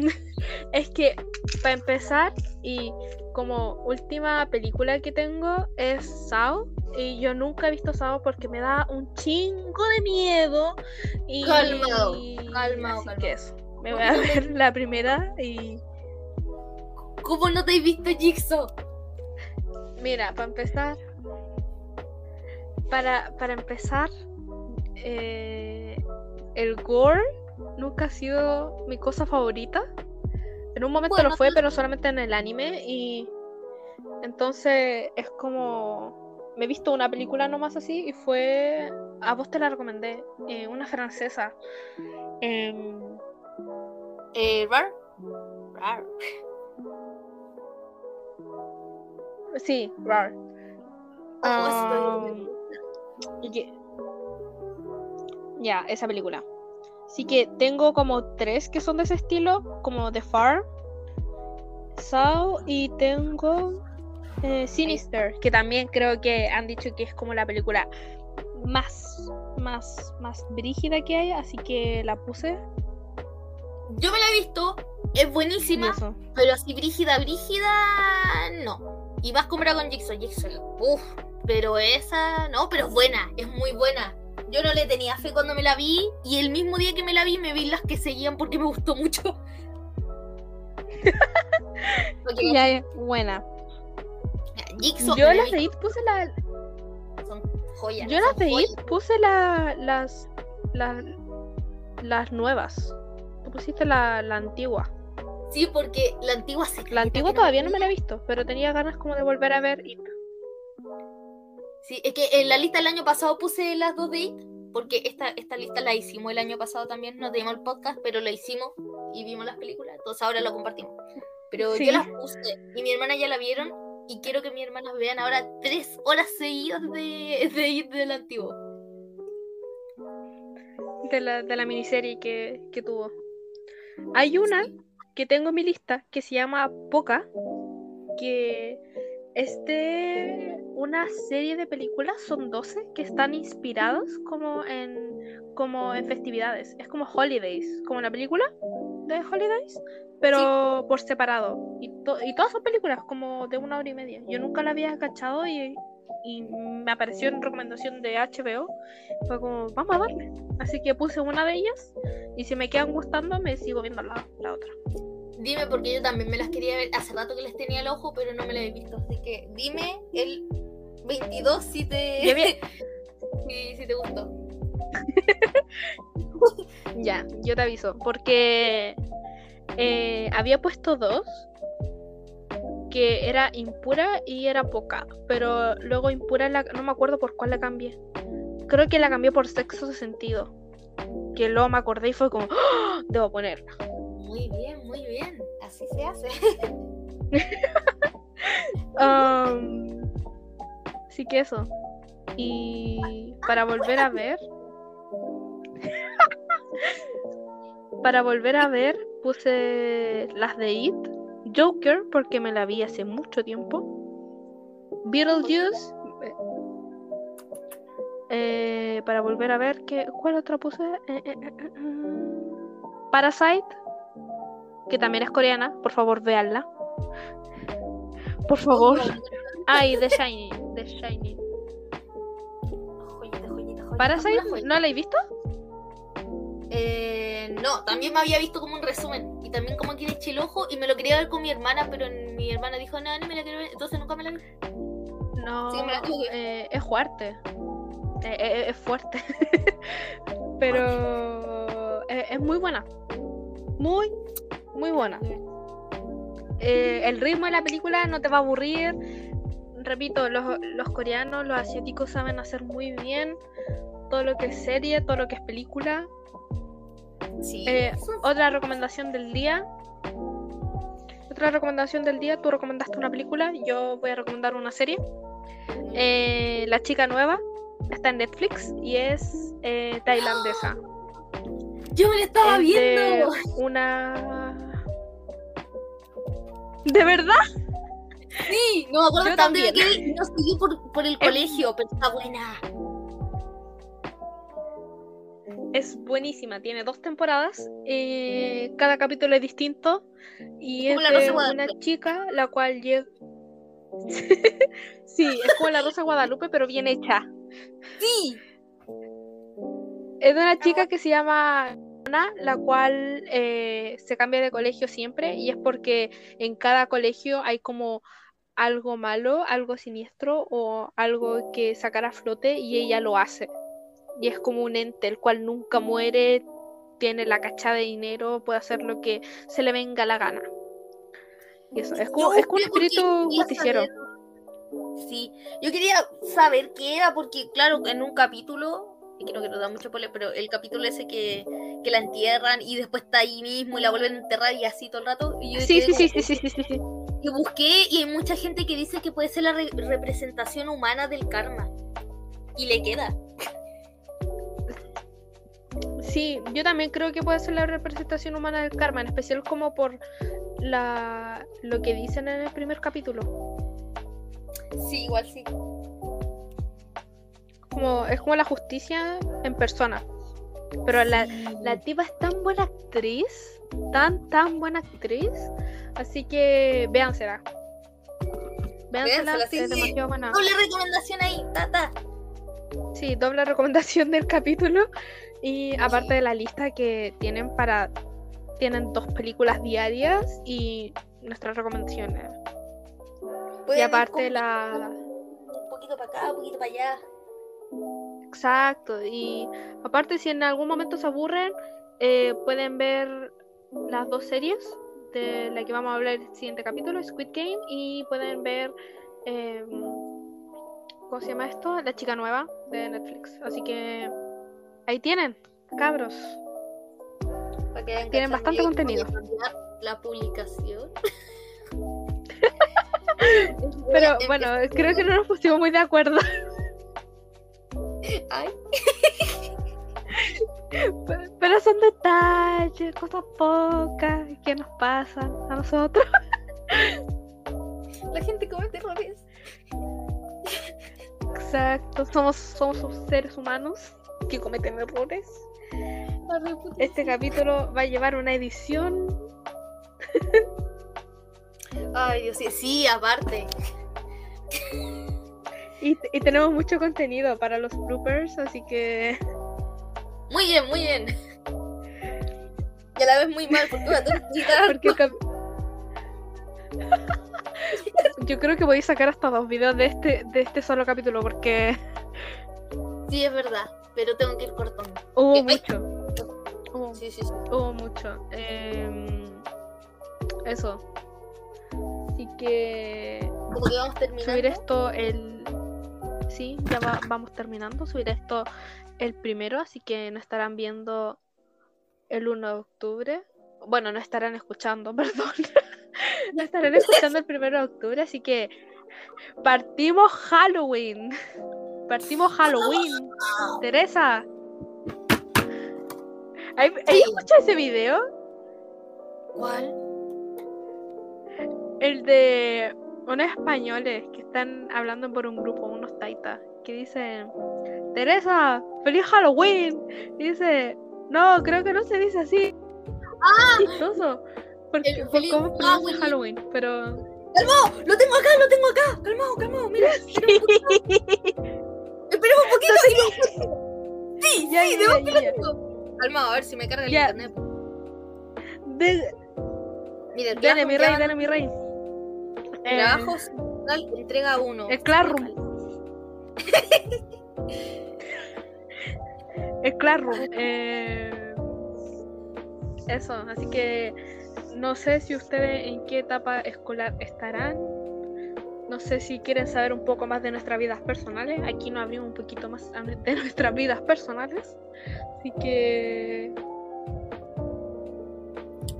es que para empezar y como última película que tengo es Sao y yo nunca he visto Sao porque me da un chingo de miedo y Calmado, calmado, así calmado. que eso, me voy a ver la primera y ¿Cómo no te he visto Jigsaw? mira, para empezar para, para empezar eh, el gore nunca ha sido mi cosa favorita. En un momento Bueno, lo fue, pero solamente en el anime y entonces es como me he visto una película nomás así y fue a vos te la recomendé, eh, una francesa. Em, Eh, Rar. Rar. sí, Rar. Oh, Um, Ya, esa película. Así que tengo como tres que son de ese estilo, como The Farm, Saw y tengo eh, Sinister, que también creo que han dicho que es como la película más, más, más brígida que hay, así que la puse. Yo me la he visto, es buenísima, eso. pero así brígida, brígida, no. Y más comparada con Jigsaw, Jigsaw, uff, pero esa, no, pero es buena, es muy buena. Yo no le tenía fe cuando me la vi y el mismo día que me la vi me vi las que seguían porque me gustó mucho. Ya es buena. Jigsaw Yo las de It puse la, son joyas. Yo las de. It puse la, las, las, las nuevas. Tú pusiste la, la antigua. Sí, porque la antigua se La antigua todavía no me la he visto, pero tenía ganas como de volver a ver It. Sí, es que en la lista del año pasado puse las dos de It, porque esta, esta lista la hicimos el año pasado también, no teníamos el podcast, pero la hicimos y vimos las películas, entonces ahora lo compartimos. Pero Sí. yo las puse y mi hermana ya la vieron y quiero que mi hermanas vean ahora tres horas seguidas de, de It del antiguo. De la, de la miniserie que, que tuvo. Hay una Sí. que tengo en mi lista que se llama Poca, que es de una serie de películas, son 12, que están inspiradas como en, como en festividades. Es como Holidays, como la película de Holidays, pero por separado. Y, to- y todas son películas como de una hora y media. Yo nunca la había cachado y, y me apareció en recomendación de HBO. Fue como, vamos a darle. Así que puse una de ellas y si me quedan gustando me sigo viendo la, la otra. Dime, porque yo también me las quería ver, hace rato que les tenía el ojo, pero no me las he visto, así que dime el 22 si te, si, si te gustó. Ya, yo te aviso, porque eh, había puesto dos, que era impura y era poca, pero luego impura la- no me acuerdo por cuál la cambié. Creo que la cambié por sexo de sentido, que luego me acordé y fue como, ¡Ah! debo ponerla. Muy bien, muy bien, así se hace. Sí que eso. Y para volver a ver. para volver a ver, puse las de It. Joker, porque me la vi hace mucho tiempo. Beetlejuice. eh, para volver a ver, ¿qué, ¿cuál otra puse? Eh, eh, Parasite, que también es coreana. Por favor, véanla. Por favor. Ay, The Shining. The Shining. Joyita, joyita, joyita. Parasite. ¿no la he visto? Eh, no, también me había visto como un resumen y también como que le eché el ojo y me lo quería ver con mi hermana, pero mi hermana dijo, no, no me la quiero ver, entonces nunca me la vi. No, Sí, me la eh, es fuerte. Eh, eh, es fuerte. Pero eh, es muy buena. Muy, muy buena. Eh, el ritmo de la película no te va a aburrir. Repito, los, los coreanos, los asiáticos saben hacer muy bien todo lo que es serie, todo lo que es película. Sí, Eh, otra recomendación del día. Otra recomendación del día. Tú recomendaste una película, yo voy a recomendar una serie. Eh, la chica nueva está en Netflix y es tailandesa. yo me la estaba Es viendo. una. ¿De verdad? Sí, no me acuerdo Yo también. que vi, no seguí por, por el colegio, pero está buena. Es buenísima, tiene dos temporadas. eh, cada capítulo es distinto. Y es de una chica la cual llega. sí, es como la Rosa Guadalupe, pero bien hecha. Sí, Es de una chica que se llama la cual eh, se cambia de colegio siempre y es porque en cada colegio hay como algo malo, algo siniestro o algo que sacar a flote y ella lo hace. y es como un ente el cual nunca muere, tiene la cacha de dinero, puede hacer lo que se le venga la gana. Y eso, es como, es como un espíritu justiciero. Sí, yo quería saber qué era porque, claro, en un capítulo, que no quiero dar mucho spoiler, pero el capítulo ese que, que la entierran y después está ahí mismo y la vuelven a enterrar y así todo el rato. Y yo Sí, sí, sí, sí, sí, sí, sí, sí. Y busqué y hay mucha gente que dice que puede ser la re- representación humana del karma. Y le queda. Sí, yo también creo que puede ser la representación humana del karma, en especial como por la lo que dicen en el primer capítulo. Sí, igual sí. Como, es como la justicia en persona. Pero la, la tipa es tan buena actriz, tan, tan buena actriz, así que véansela. Véansela, Véansela, sí, es sí. demasiado buena. Doble recomendación ahí, tata. Sí, doble recomendación del capítulo. Y aparte de la lista que tienen para. Tienen dos películas diarias y nuestras recomendaciones. Y aparte la. Un poquito para acá, un poquito para allá. Exacto. Y aparte, si en algún momento se aburren, eh, pueden ver las dos series de la que vamos a hablar en el siguiente capítulo, Squid Game, y pueden ver. eh, ¿Cómo se llama esto? La chica nueva de Netflix. Así que. Ahí tienen, cabros. Tienen bastante contenido. La publicación. Pero a bueno, creo que no nos pusimos muy de acuerdo. Ay, Pero son detalles, cosas pocas que nos pasan a nosotros. la gente comete errores. Exacto, somos, somos seres humanos que cometen errores. Este capítulo va a llevar una edición. Ay, Dios, sí, sí, aparte. Y, y tenemos mucho contenido para los bloopers, así que Muy bien, muy bien. Y a la vez muy mal, porque porque yo creo que voy a sacar hasta dos videos de este de este solo capítulo porque Sí, es verdad, pero tengo que ir cortando. hubo Ay. mucho. Hubo, Sí, sí, sí. hubo mucho. Em, eso. Así que Como que vamos terminando. subir esto el sí ya va- vamos terminando. Subir esto el primero así que no estarán viendo el 1 de octubre. Bueno no estarán escuchando perdón. No estarán escuchando el 1 de octubre así que partimos Halloween. Partimos Halloween. Teresa. ¿Hay, ¿hay escuchado ese video? ¿Cuál? El de unos españoles que están hablando por un grupo, unos taitas, que dicen, Teresa, feliz Halloween. Y dice, no, creo que no se dice así. ¡Ah! Chistoso. Porque, El por cómo Halloween. Halloween, pero... ¡Calmado! ¡Lo tengo acá! ¡Lo tengo acá! ¡Calmado, calmado! Mira, esperemos un poquito y lo- Sí, Ya, sí, ya. Calmado, a ver si me carga el internet. De- Mira, dale, mi rey, dale, mi rey. Eh, Trabajo semanal, entrega uno. el Classroom. El Classroom. eh, Eso, así que no sé si ustedes en qué etapa escolar estarán. No sé si quieren saber un poco más de nuestras vidas personales. Aquí nos abrimos un poquito más de nuestras vidas personales. Así que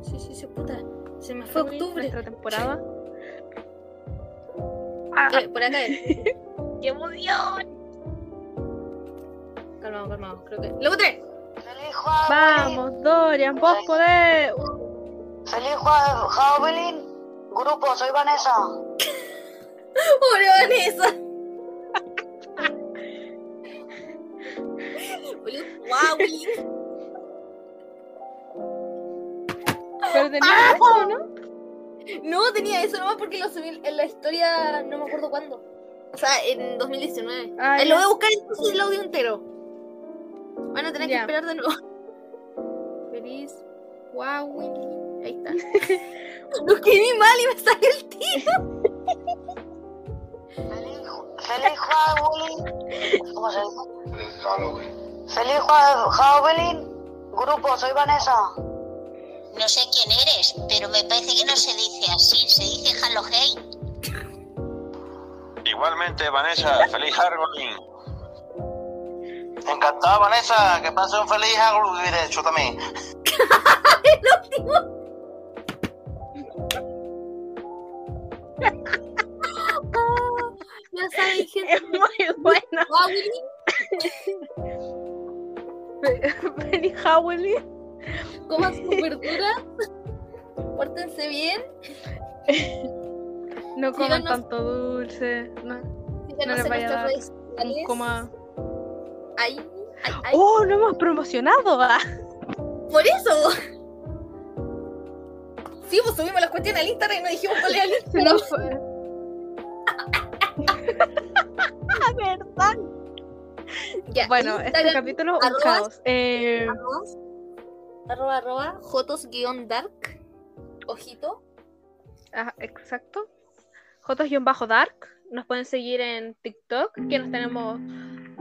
Sí, sí, sí, puta. Se me fue octubre. nuestra temporada. Ah, Eh, por acá. ¡Qué emoción! Calmado, calmado. Creo que. ¡Luego tres! ¡Feliz Halloween! Vamos, Dorian, vos podés. ¡Feliz Halloween! Grupo, soy Vanessa. ¡Pobre Vanessa! Pero tenía Ah. eso, ¿no? No tenía eso nomás porque lo subí en la historia, no me acuerdo cuándo. O sea, en 2019. Ah, Eh, lo voy a buscar entonces el audio entero. Van a tener que esperar de nuevo. Feliz. Wow, Ahí está. lo escribí mal y me salió el tío. ¡Feliz, feliz Halloween! ¿Cómo se dice? Feliz Halloween. Feliz Halloween. Grupo, soy Vanessa. No sé quién eres, pero me parece que no se dice así, se dice Halloween. Igualmente, Vanessa, feliz Halloween. Encantado, Vanessa. Que pase un feliz Halloween, de hecho, también. Ya saben, gente. Es muy bueno. Halloween, Feliz Halloween. Coman su verdura. Pórtense bien. No coman Síganos. tanto dulce. No, Síganos les vaya a dar sociales. coma. Ahí, ahí, ahí. ¡Oh, no hemos promocionado! ah. Por eso. Sí, pues subimos las cuestiones al Instagram y no dijimos cuál era el Se Instagram. nos fue. ¿Verdad? Ya, Bueno, este Instagram, capítulo un arroba- caos. Eh, arroba, arroba, jotos guion dark. Ojito. ah, exacto. Jotos-dark. Nos pueden seguir en TikTok, que nos tenemos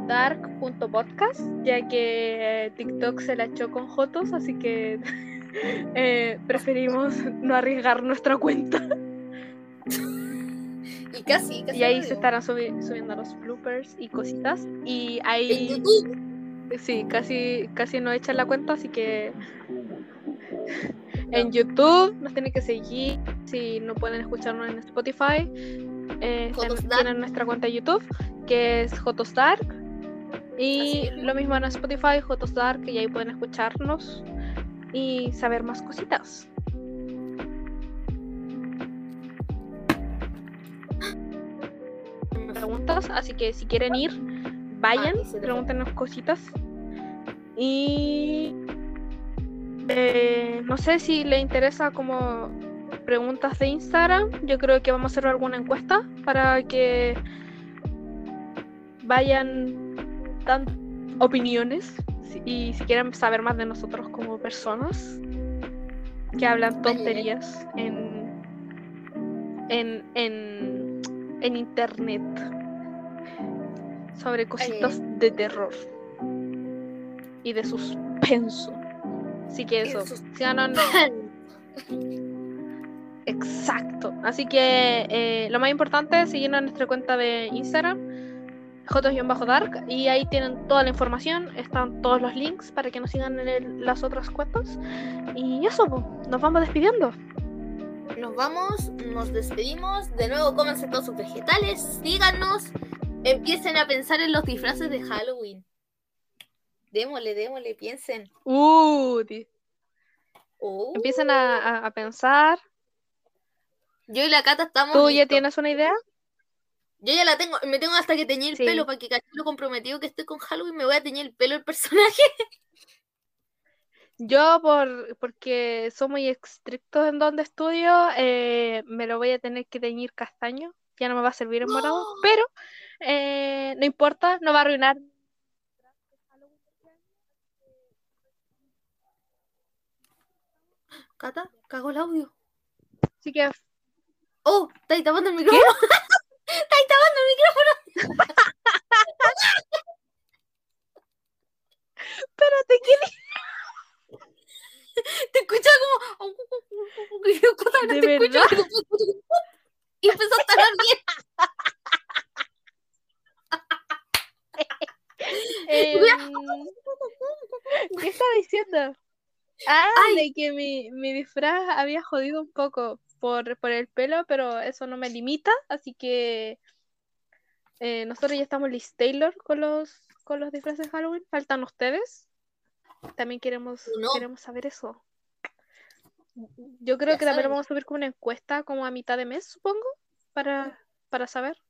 dark.podcast, ya que eh, TikTok se la echó con Jotos, así que eh, preferimos no arriesgar nuestra cuenta. Y casi, casi. Y ahí se estarán subi- subiendo los bloopers y cositas. Y En ahí YouTube. Sí, casi, casi no echan la cuenta, así que en YouTube nos tienen que seguir. Si no pueden escucharnos en Spotify, eh, tienen nuestra cuenta de YouTube, que es Jotos Dark. Y es. lo mismo en Spotify, Jotos Dark, y ahí pueden escucharnos y saber más cositas. Preguntas, así que si quieren ir, vayan, Ah, pregúntenos cositas. Y eh, no sé si le interesa como preguntas de Instagram. Yo creo que vamos a hacer alguna encuesta para que vayan dando opiniones y si quieren saber más de nosotros como personas que hablan tonterías en, en, en, en internet sobre cositas de terror y de suspenso. Así que eso, Sus- síganos Exacto. Así que eh, lo más importante es seguirnos en nuestra cuenta de Instagram, jotos-dark, y ahí tienen toda la información, están todos los links para que nos sigan en el- las otras cuentas. Y eso, nos vamos despidiendo. Nos vamos, nos despedimos. De nuevo, cómanse todos sus vegetales. Síganos. Empiecen a pensar en los disfraces de Halloween. Démosle, démosle, piensen. Uh, Oh, empiezan a, a- a pensar. Yo y la Cata estamos. ¿Tú ya tienes una idea? Yo ya la tengo. Me tengo hasta que teñir el Sí. pelo para que caché lo comprometido que estoy con Halloween. Me voy a teñir el pelo el personaje. Yo, por, porque soy muy estricto en donde estudio, eh, me lo voy a tener que teñir castaño. Ya no me va a servir en morado, pero eh, no importa, no va a arruinar. Cata, cago el audio. Así que, Oh, estáis tapando el micrófono. estáis tapando el micrófono. espérate, ¿qué Te escuchaba como. ¿De te escucho. Y empezó a estar bien. Em, ¿Qué estaba diciendo? Ah, de que mi, mi disfraz había jodido un poco por, por el pelo, pero eso no me limita, así que eh, nosotros ya estamos listos Taylor con los con los disfraces de Halloween. ¿Faltan ustedes? También queremos, No. queremos saber eso. Yo creo Ya que también vamos a subir como una encuesta como a mitad de mes, supongo, para, para saber.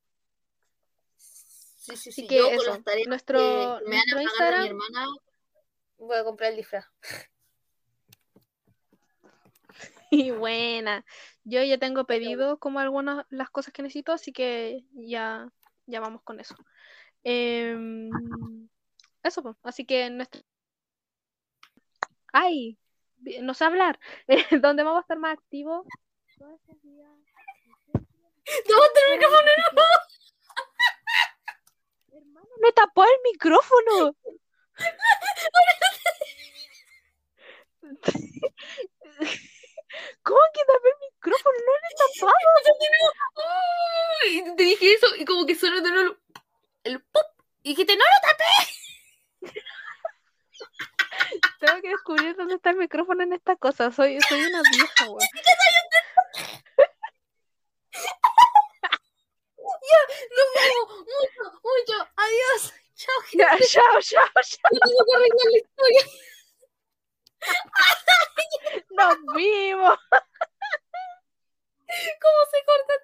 Sí, sí, Así sí. que yo con eso, las tareas nuestro, que me nuestro pagar de mi Instagram hermana, voy a comprar el disfraz. Y buena. Yo ya tengo pedido como algunas las cosas que necesito, así que ya, ya vamos con eso. Em, eso, pues. Así que nuestro... ¡Ay! No sé hablar. Donde vamos a estar más activos. estos días. ¡Tómate me tapó el micrófono. ¿Cómo que tapé el micrófono? No lo he tapado. Y te dije eso y como que sonó de nuevo el pop. Y dijiste, no lo tapé. Tengo que descubrir dónde está el micrófono en esta cosa. Soy, soy una vieja, weón. Nos vemos mucho, mucho. Adiós. Chao, gente. Ya, chao, chao, chao. Yo tengo que arreglar la historia. Nos vimos. ¿Cómo se corta?